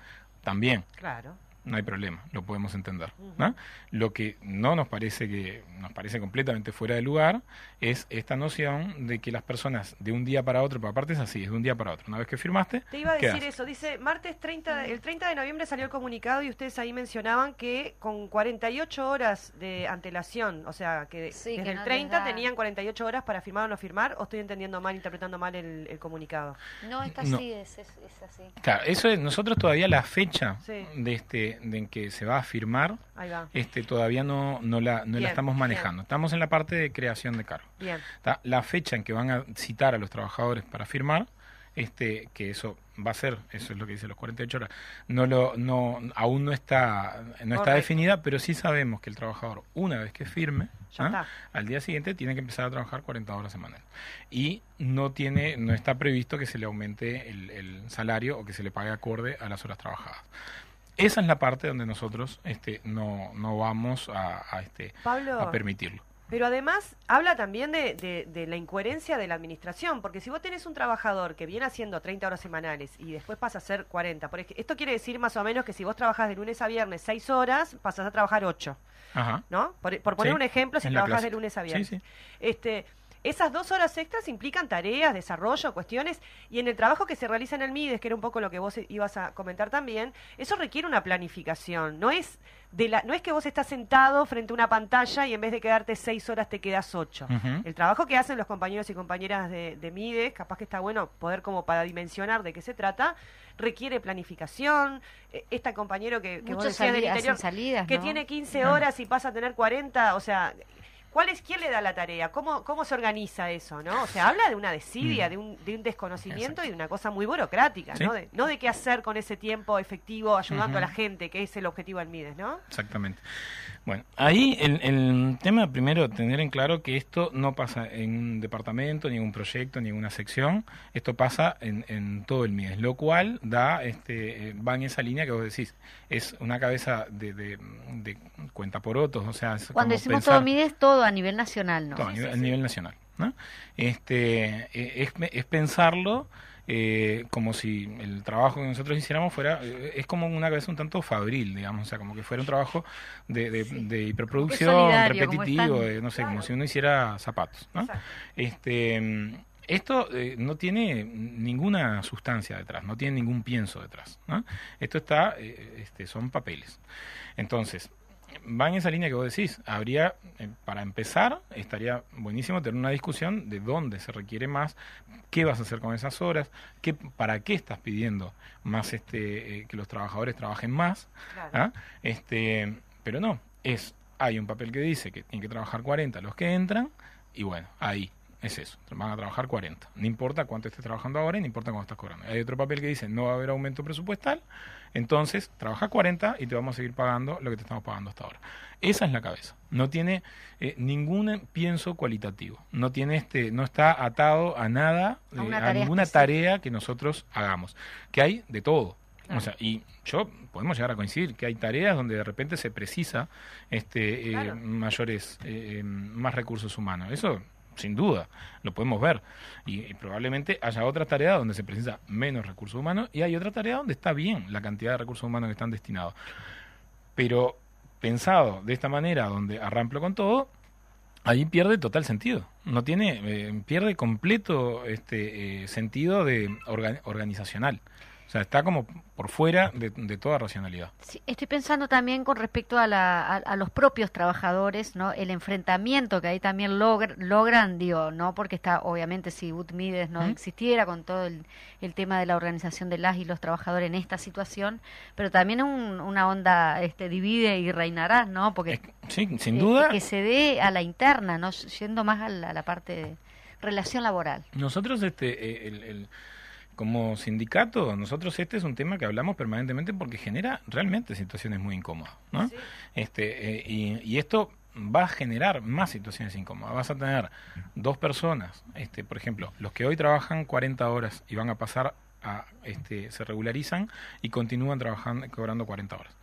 también Claro. No hay problema, lo podemos entender. ¿no? Lo que no nos parece que nos parece completamente fuera de lugar es esta noción de que las personas de un día para otro, pero aparte es así, es de un día para otro. Una vez que firmaste, Te iba a quedas. decir eso. Dice, martes 30, de- el 30 de noviembre salió el comunicado y ustedes ahí mencionaban que con 48 horas de antelación, o sea, que Sí, desde que el no les 30 da- tenían 48 horas para firmar o no firmar, o estoy entendiendo mal, interpretando mal el, el comunicado. No, está No. así, es, es, es así. Claro, eso es, nosotros todavía la fecha Sí. de este de en que se va a firmar, Ahí va. este todavía no, no la, no Bien, la estamos bien. manejando. Estamos en la parte de creación de cargo. La fecha en que van a citar a los trabajadores para firmar, este, que eso va a ser, eso es lo que dice los 48 horas, no lo, no, aún no está, no está definida, pero sí sabemos que el trabajador, una vez que firme, ¿ah? al día siguiente tiene que empezar a trabajar 40 horas semanales. Y no tiene, no está previsto que se le aumente el, el salario o que se le pague acorde a las horas trabajadas. Esa es la parte donde nosotros este, no, no vamos a, a, este, Pablo. a permitirlo. Pero además habla también de, de- de la incoherencia de la administración, porque si vos tenés un trabajador que viene haciendo 30 horas semanales y después pasa a hacer 40, por ej- esto quiere decir más o menos que si vos trabajas de lunes a viernes 6 horas, pasás a trabajar 8, Ajá. ¿no? Por, por poner Sí, un ejemplo, si trabajas de lunes a Sí, viernes. sí. Este, esas dos horas extras implican tareas, desarrollo, cuestiones, y en el trabajo que se realiza en el MIDES, que era un poco lo que vos ibas a comentar también, eso requiere una planificación. No es de la, no es que vos estás sentado frente a una pantalla y en vez de quedarte seis horas te quedas ocho. El trabajo que hacen los compañeros y compañeras de, de MIDES, capaz que está bueno poder como para dimensionar de qué se trata, requiere planificación. Esta compañero que, que vos Muchos decías del interior, salidas, que tiene 15 horas y pasa a tener 40, o sea, ¿cuál es, ¿quién le da la tarea? ¿Cómo, cómo se organiza eso? ¿no? O sea, habla de una desidia, Mm. de, un, de un desconocimiento Exacto. y de una cosa muy burocrática, Sí. ¿no? De, no de qué hacer con ese tiempo efectivo ayudando a la gente, que es el objetivo del MIDES, ¿no? Exactamente. Bueno, ahí el, el, tema primero tener en claro que esto no pasa en un departamento, ni en un proyecto, ni en una sección, esto pasa en, en todo el MIDES, lo cual da, este, eh, va en esa línea que vos decís, es una cabeza de, de, cuenta por otros, o sea, cuando decimos todo MIDES, todo a nivel nacional, ¿no? Todo a nivel, nacional, ¿no? Este, eh, es, es pensarlo eh, como si el trabajo que nosotros hiciéramos fuera, eh, es como una cabeza un tanto fabril, digamos, o sea, como que fuera un trabajo de, de, hiperproducción, repetitivo, no sé, como si uno hiciera zapatos, ¿no? Este, esto eh, no tiene ninguna sustancia detrás, no tiene ningún pienso detrás, ¿no? Esto está, este, son papeles. Entonces, va en esa línea que vos decís. Habría, eh, para empezar, estaría buenísimo tener una discusión de dónde se requiere más, qué vas a hacer con esas horas, qué, para qué estás pidiendo más este, eh, que los trabajadores trabajen más. ¿ah? Este, pero no, es, hay un papel que dice que tienen que trabajar 40 los que entran, y bueno, ahí es eso, van a trabajar 40. No importa cuánto estés trabajando ahora y no importa cuánto estás cobrando. Hay otro papel que dice no va a haber aumento presupuestal, entonces trabaja 40 y te vamos a seguir pagando lo que te estamos pagando hasta ahora. Esa es la cabeza. No tiene eh, ningún pienso cualitativo. No tiene este, no está atado a nada, a, eh, ninguna tarea que nosotros hagamos. Que hay de todo. O sea, y yo podemos llegar a coincidir que hay tareas donde de repente se precisa este eh, mayores más recursos humanos. Eso sin duda, lo podemos ver. Y, probablemente haya otra tarea donde se precisa menos recursos humanos y hay otra tarea donde está bien la cantidad de recursos humanos que están destinados. Pero pensado de esta manera, donde arramplo con todo, ahí pierde total sentido. No tiene, eh, pierde completo este eh, sentido de organizacional. O sea, está como por fuera de, toda racionalidad. Sí, estoy pensando también con respecto a, a, los propios trabajadores, ¿no? El enfrentamiento que ahí también logran, digo, ¿no? Porque está, obviamente, si UTMIDES no existiera con todo el, tema de la organización de las y los trabajadores en esta situación, pero también una onda este, divide y reinará, ¿no? Porque sí, sin duda. Que se dé a la interna, ¿no? Yendo más a la, parte de relación laboral. Nosotros, este, eh, el como sindicato, nosotros este es un tema que hablamos permanentemente porque genera realmente situaciones muy incómodas, ¿no? Este, eh, y, esto va a generar más situaciones incómodas. Vas a tener dos personas, este, por ejemplo, los que hoy trabajan 40 horas y van a pasar a, este, se regularizan y continúan trabajando, cobrando 40 horas.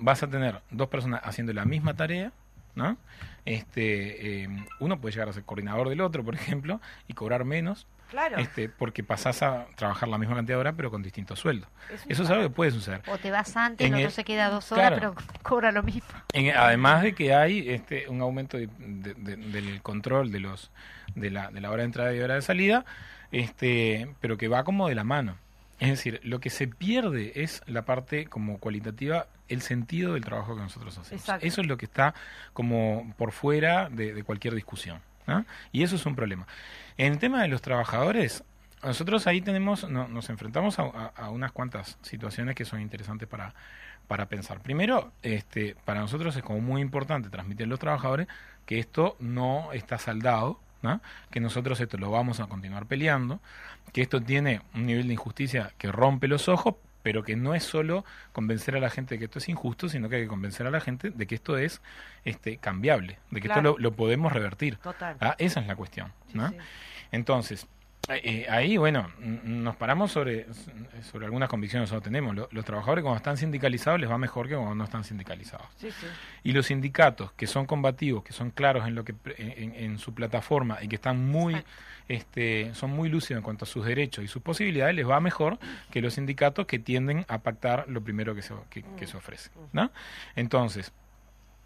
Vas a tener dos personas haciendo la misma tarea, ¿no? Este, eh, uno puede llegar a ser coordinador del otro, por ejemplo, y cobrar menos, Claro. Este, porque pasás a trabajar la misma cantidad de horas, pero con distintos sueldos. Eso es algo que puede suceder. O te vas antes, el otro se queda dos horas, pero cobra lo mismo. además de que hay este, un aumento del control de los de la, de la hora de entrada y hora de salida, este, pero que va como de la mano. Es decir, lo que se pierde es la parte como cualitativa, el sentido del trabajo que nosotros hacemos. Eso es lo que está como por fuera de, cualquier discusión. Y eso es un problema. En el tema de los trabajadores, nosotros ahí tenemos, nos enfrentamos a, unas cuantas situaciones que son interesantes para, para pensar. Primero, este, para nosotros es como muy importante transmitir a los trabajadores que esto no está saldado, que nosotros esto lo vamos a continuar peleando, que esto tiene un nivel de injusticia que rompe los ojos, pero que no es solo convencer a la gente de que esto es injusto, sino que hay que convencer a la gente de que esto es este cambiable, de que esto lo, podemos revertir. ¿ah? Esa es la cuestión. Entonces, eh, ahí, bueno, nos paramos sobre, sobre algunas convicciones que nosotros tenemos. Los, trabajadores cuando están sindicalizados les va mejor que cuando no están sindicalizados. Y los sindicatos que son combativos, que son claros en lo que en, su plataforma y que están muy este, son muy lúcidos en cuanto a sus derechos y sus posibilidades, les va mejor que los sindicatos que tienden a pactar lo primero que se, que, se ofrece. ¿no? Entonces,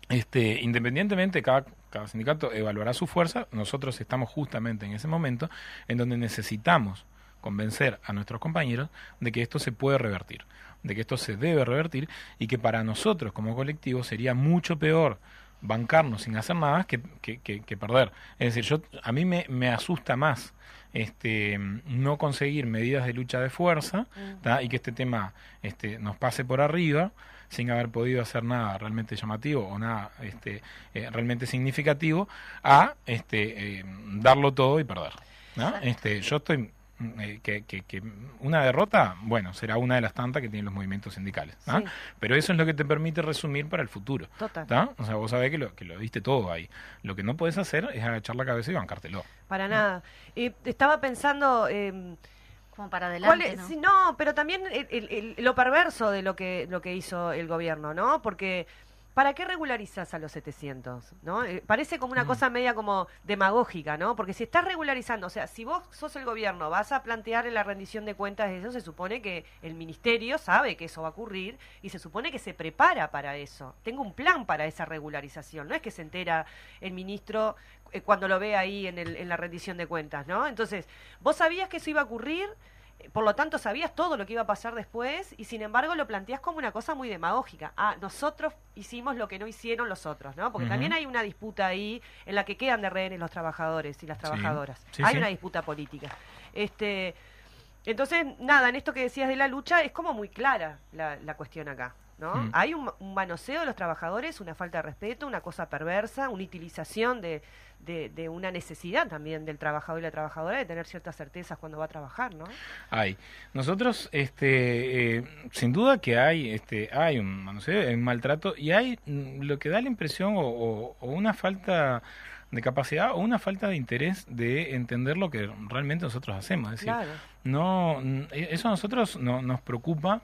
este, independientemente, cada, cada sindicato evaluará su fuerza, nosotros estamos justamente en ese momento en donde necesitamos convencer a nuestros compañeros de que esto se puede revertir, de que esto se debe revertir y que para nosotros como colectivo sería mucho peor bancarnos sin hacer nada que, que, que, perder. Es decir, yo a mí me, me asusta más este, no conseguir medidas de lucha de fuerza mm. y que este tema este, nos pase por arriba sin haber podido hacer nada realmente llamativo o nada este, eh, realmente significativo a este, eh, darlo todo y perder. ¿no? Este, yo estoy mm, eh, que, que- que una derrota, bueno, será una de las tantas que tienen los movimientos sindicales. ¿ah? Sí. Pero eso es lo que te permite resumir para el futuro. Total. ¿tá? O sea, vos sabés que lo, que lo diste todo ahí. Lo que no podés hacer es agachar la cabeza y bancártelo. Para nada. Eh, estaba pensando... eh, Como para ¿Cuál adelante? ¿no? Sí, no, pero también el- el- el- lo perverso de lo que lo que hizo el gobierno, ¿no? Porque ¿para qué regularizas a los 700? ¿no? Eh, parece como una Mm. cosa media como demagógica, ¿no? Porque si estás regularizando, o sea, si vos sos el gobierno, vas a plantear la rendición de cuentas eso, se supone que el ministerio sabe que eso va a ocurrir y se supone que se prepara para eso. Tengo un plan para esa regularización, no es que se entera el ministro cuando lo ve ahí en, el- en la rendición de cuentas, ¿no? Entonces, vos sabías que eso iba a ocurrir, eh, por lo tanto sabías todo lo que iba a pasar después y sin embargo lo planteás como una cosa muy demagógica. Ah, nosotros hicimos lo que no hicieron los otros, ¿no? Porque también hay una disputa ahí en la que quedan de rehenes los trabajadores y las Sí, trabajadoras. sí, hay sí. una disputa política. Este, entonces, nada, en esto que decías de la lucha es como muy clara la, la cuestión acá. ¿No? Mm. Hay un, un manoseo de los trabajadores, una falta de respeto, una cosa perversa, una utilización de, de, de una necesidad también del trabajador y la trabajadora de tener ciertas certezas cuando va a trabajar, ¿no? Hay. Nosotros, este, eh, sin duda que hay, este, hay un, no sé, un maltrato y hay lo que da la impresión o, o- o una falta de capacidad o una falta de interés de entender lo que realmente nosotros hacemos. Es decir, Claro. no, mm, eso a nosotros no, nos preocupa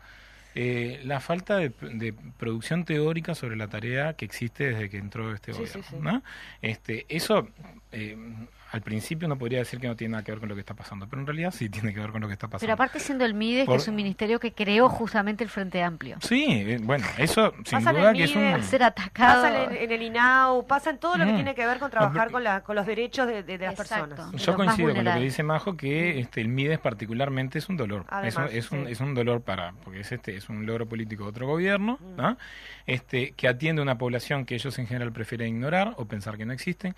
eh, la falta de, de producción teórica sobre la tarea que existe desde que entró este Sí, gobierno. sí, sí. ¿no? Este, eso eh, al principio no podría decir que no tiene nada que ver con lo que está pasando, pero en realidad sí tiene que ver con lo que está pasando. Pero aparte siendo el MIDES, Por- que es un ministerio que creó justamente el Frente Amplio. Sí, eh, bueno, eso sin Pasa en duda el que es MIDE, un... Al ser atacado. Pasa en, en el INAU, pasa en todo lo que Mm. tiene que ver con trabajar con, la, con los derechos de, de- de las Exacto. personas. de Yo coincido con lo que dice Majo que este, el MIDES particularmente es un dolor. es, un, Además, es, un, sí. es un dolor para, porque es este es un logro político de otro gobierno, Mm. ¿no? este, que atiende a una población que ellos en general prefieren ignorar o pensar que no existen.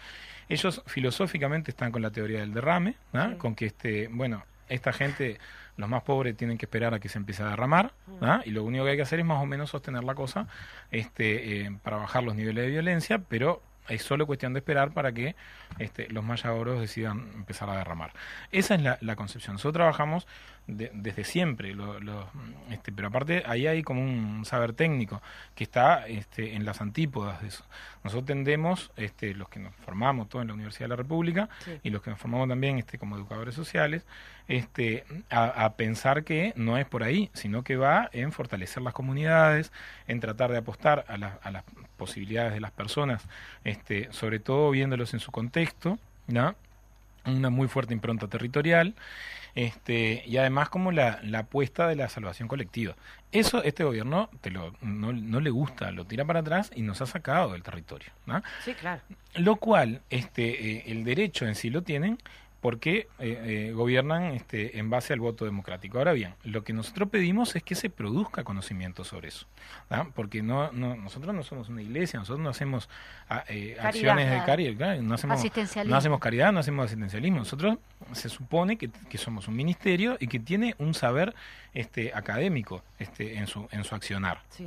Ellos filosóficamente están con la teoría del derrame, ¿no? Sí. con que este, bueno, esta gente, los más pobres tienen que esperar a que se empiece a derramar, Mm. ¿no? y lo único que hay que hacer es más o menos sostener la cosa este, eh, para bajar los niveles de violencia, pero es solo cuestión de esperar para que este, los mayagoros decidan empezar a derramar. Esa es la, la concepción. Nosotros trabajamos de- desde siempre, lo- lo- este, pero aparte ahí hay como un saber técnico que está este, en las antípodas de eso. Nosotros tendemos, este, los que nos formamos todos en la Universidad de la República Sí. y los que nos formamos también este, como educadores sociales, este, a, a pensar que no es por ahí, sino que va en fortalecer las comunidades, en tratar de apostar a, la- a las posibilidades de las personas, este, sobre todo viéndolos en su contexto, ¿no? Una muy fuerte impronta territorial, este, y además como la, la apuesta de la salvación colectiva. Eso este gobierno te lo, no, no le gusta, lo tira para atrás y nos ha sacado del territorio. ¿no? Sí, claro. Lo cual, este, eh, el derecho en sí lo tienen porque eh, eh, gobiernan este, en base al voto democrático. Ahora bien, lo que nosotros pedimos es que se produzca conocimiento sobre eso, porque no, no, nosotros no somos una iglesia, nosotros no hacemos ah, eh, Caridad, acciones de caridad, claro, no hacemos, no hacemos caridad, no hacemos asistencialismo. Nosotros se supone que, que somos un ministerio y que tiene un saber este, académico este, en, su, en su accionar. Sí.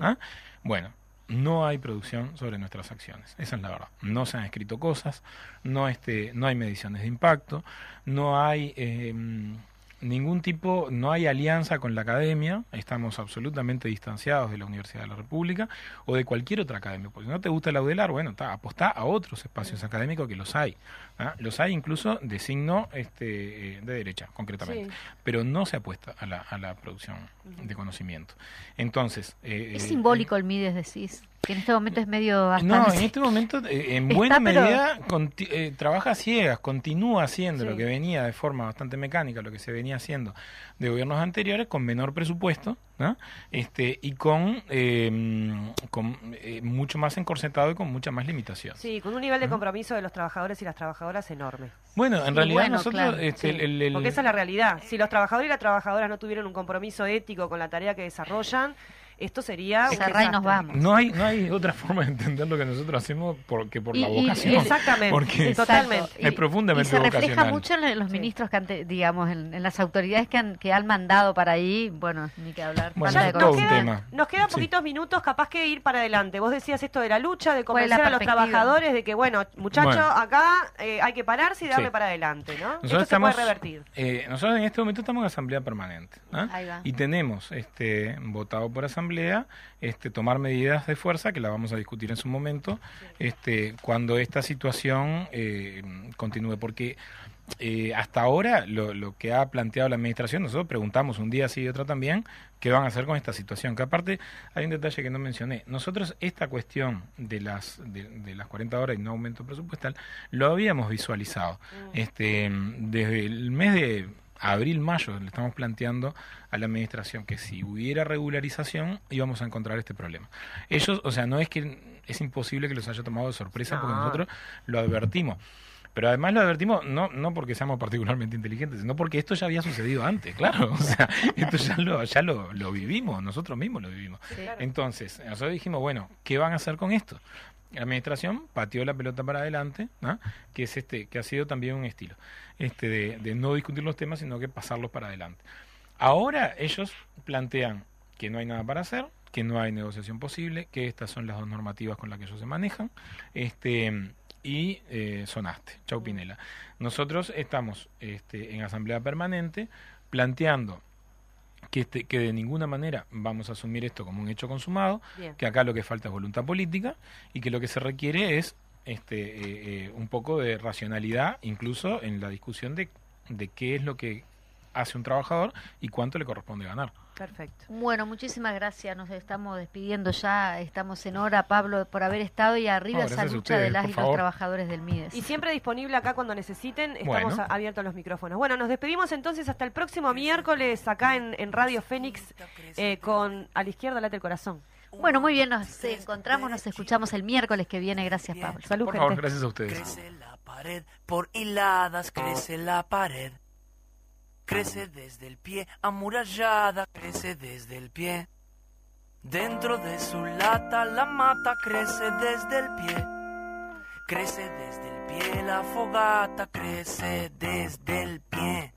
Bueno, no hay producción sobre nuestras acciones, esa es la verdad. No se han escrito cosas, no, este, no hay mediciones de impacto, no hay eh, ningún tipo, no hay alianza con la academia, estamos absolutamente distanciados de la Universidad de la República o de cualquier otra academia. Porque si no te gusta la UDELAR, bueno, está, apostá a otros espacios académicos que los hay. ¿ah? Los hay incluso de signo este, eh, de derecha, concretamente Sí. pero no se apuesta a la, a la producción de conocimiento. Entonces... eh, Es eh, simbólico el MIDES, decís. Que en este momento es medio No, bastante. en este momento, eh, en Está, buena pero- medida, conti- eh, trabaja a ciegas, continúa haciendo Sí. lo que venía de forma bastante mecánica, lo que se venía haciendo de gobiernos anteriores, con menor presupuesto, ¿no? este y con, eh, con eh, mucho más encorsetado y con mucha más limitación. Sí, con un nivel de compromiso de los trabajadores y las trabajadoras enorme. Bueno, en Sí, realidad bueno, nosotros... claro, este, Sí, el- el- el- Porque esa es la realidad. Si los trabajadores y las trabajadoras no tuvieron un compromiso ético con la tarea que desarrollan, esto sería... un Cerrá y nos vamos. No hay, no hay otra forma de entender lo que nosotros hacemos por, que por Y- la y- vocación. Exactamente. Porque totalmente. es profundamente y se refleja vocacional. mucho en los ministros que han digamos en, en las autoridades que han que han mandado para ahí bueno ni que hablar Bueno, de nos, quedan, tema. nos quedan Sí. poquitos minutos, capaz que ir para adelante. Vos decías esto de la lucha, de ¿Cuál es la convencer a los trabajadores de que, bueno, muchachos, Bueno. acá eh, hay que pararse y darle Sí. para adelante, ¿no? Nosotros esto estamos, se puede revertir. eh, nosotros en este momento estamos en asamblea permanente. ¿ah? Ahí va. Y tenemos este, votado por asamblea este, tomar medidas de fuerza, que la vamos a discutir en su momento, este, cuando esta situación eh, continúe. Porque eh, hasta ahora lo, lo que ha planteado la administración, nosotros preguntamos un día sí y otro también, qué van a hacer con esta situación. Que aparte hay un detalle que no mencioné. Nosotros esta cuestión de las, de, de las 40 horas y no aumento presupuestal, lo habíamos visualizado. Este, desde el mes de abril, mayo, le estamos planteando a la administración que si hubiera regularización íbamos a encontrar este problema. Ellos, o sea, no es que es imposible que los haya tomado de sorpresa porque No. nosotros lo advertimos. Pero además lo advertimos no, no porque seamos particularmente inteligentes, sino porque esto ya había sucedido antes, claro. O sea, esto ya lo, ya lo, lo vivimos, nosotros mismos lo vivimos. Entonces, nosotros dijimos, bueno, ¿qué van a hacer con esto? La administración pateó la pelota para adelante, ¿no? que es este, que ha sido también un estilo, este, de, de no discutir los temas, sino que pasarlos para adelante. Ahora ellos plantean que no hay nada para hacer, que no hay negociación posible, que estas son las dos normativas con las que ellos se manejan, este, y eh, sonaste, chau Pinela. Nosotros estamos este, en asamblea permanente planteando que, este, que de ninguna manera vamos a asumir esto como un hecho consumado, Bien. que acá lo que falta es voluntad política y que lo que se requiere es este, eh, eh, un poco de racionalidad, incluso en la discusión de, de qué es lo que hace un trabajador y cuánto le corresponde ganar. Perfecto. Bueno, muchísimas gracias. Nos estamos despidiendo ya. Estamos en hora, Pablo, por haber estado y arriba No, esa lucha de las y los favor. trabajadores del MIDES. Y siempre disponible acá cuando necesiten, estamos Bueno. abiertos los micrófonos. Bueno, nos despedimos entonces hasta el próximo miércoles acá en, en Radio Fénix eh, con A la izquierda late el corazón. Bueno, muy bien. Nos encontramos, nos escuchamos el miércoles que viene. Gracias, Pablo. Salud, Por gente. favor, gracias a ustedes. Crece la pared, por hiladas crece la pared. Crece desde el pie, amurallada, crece desde el pie. Dentro de su lata la mata crece desde el pie. Crece desde el pie, la fogata crece desde el pie.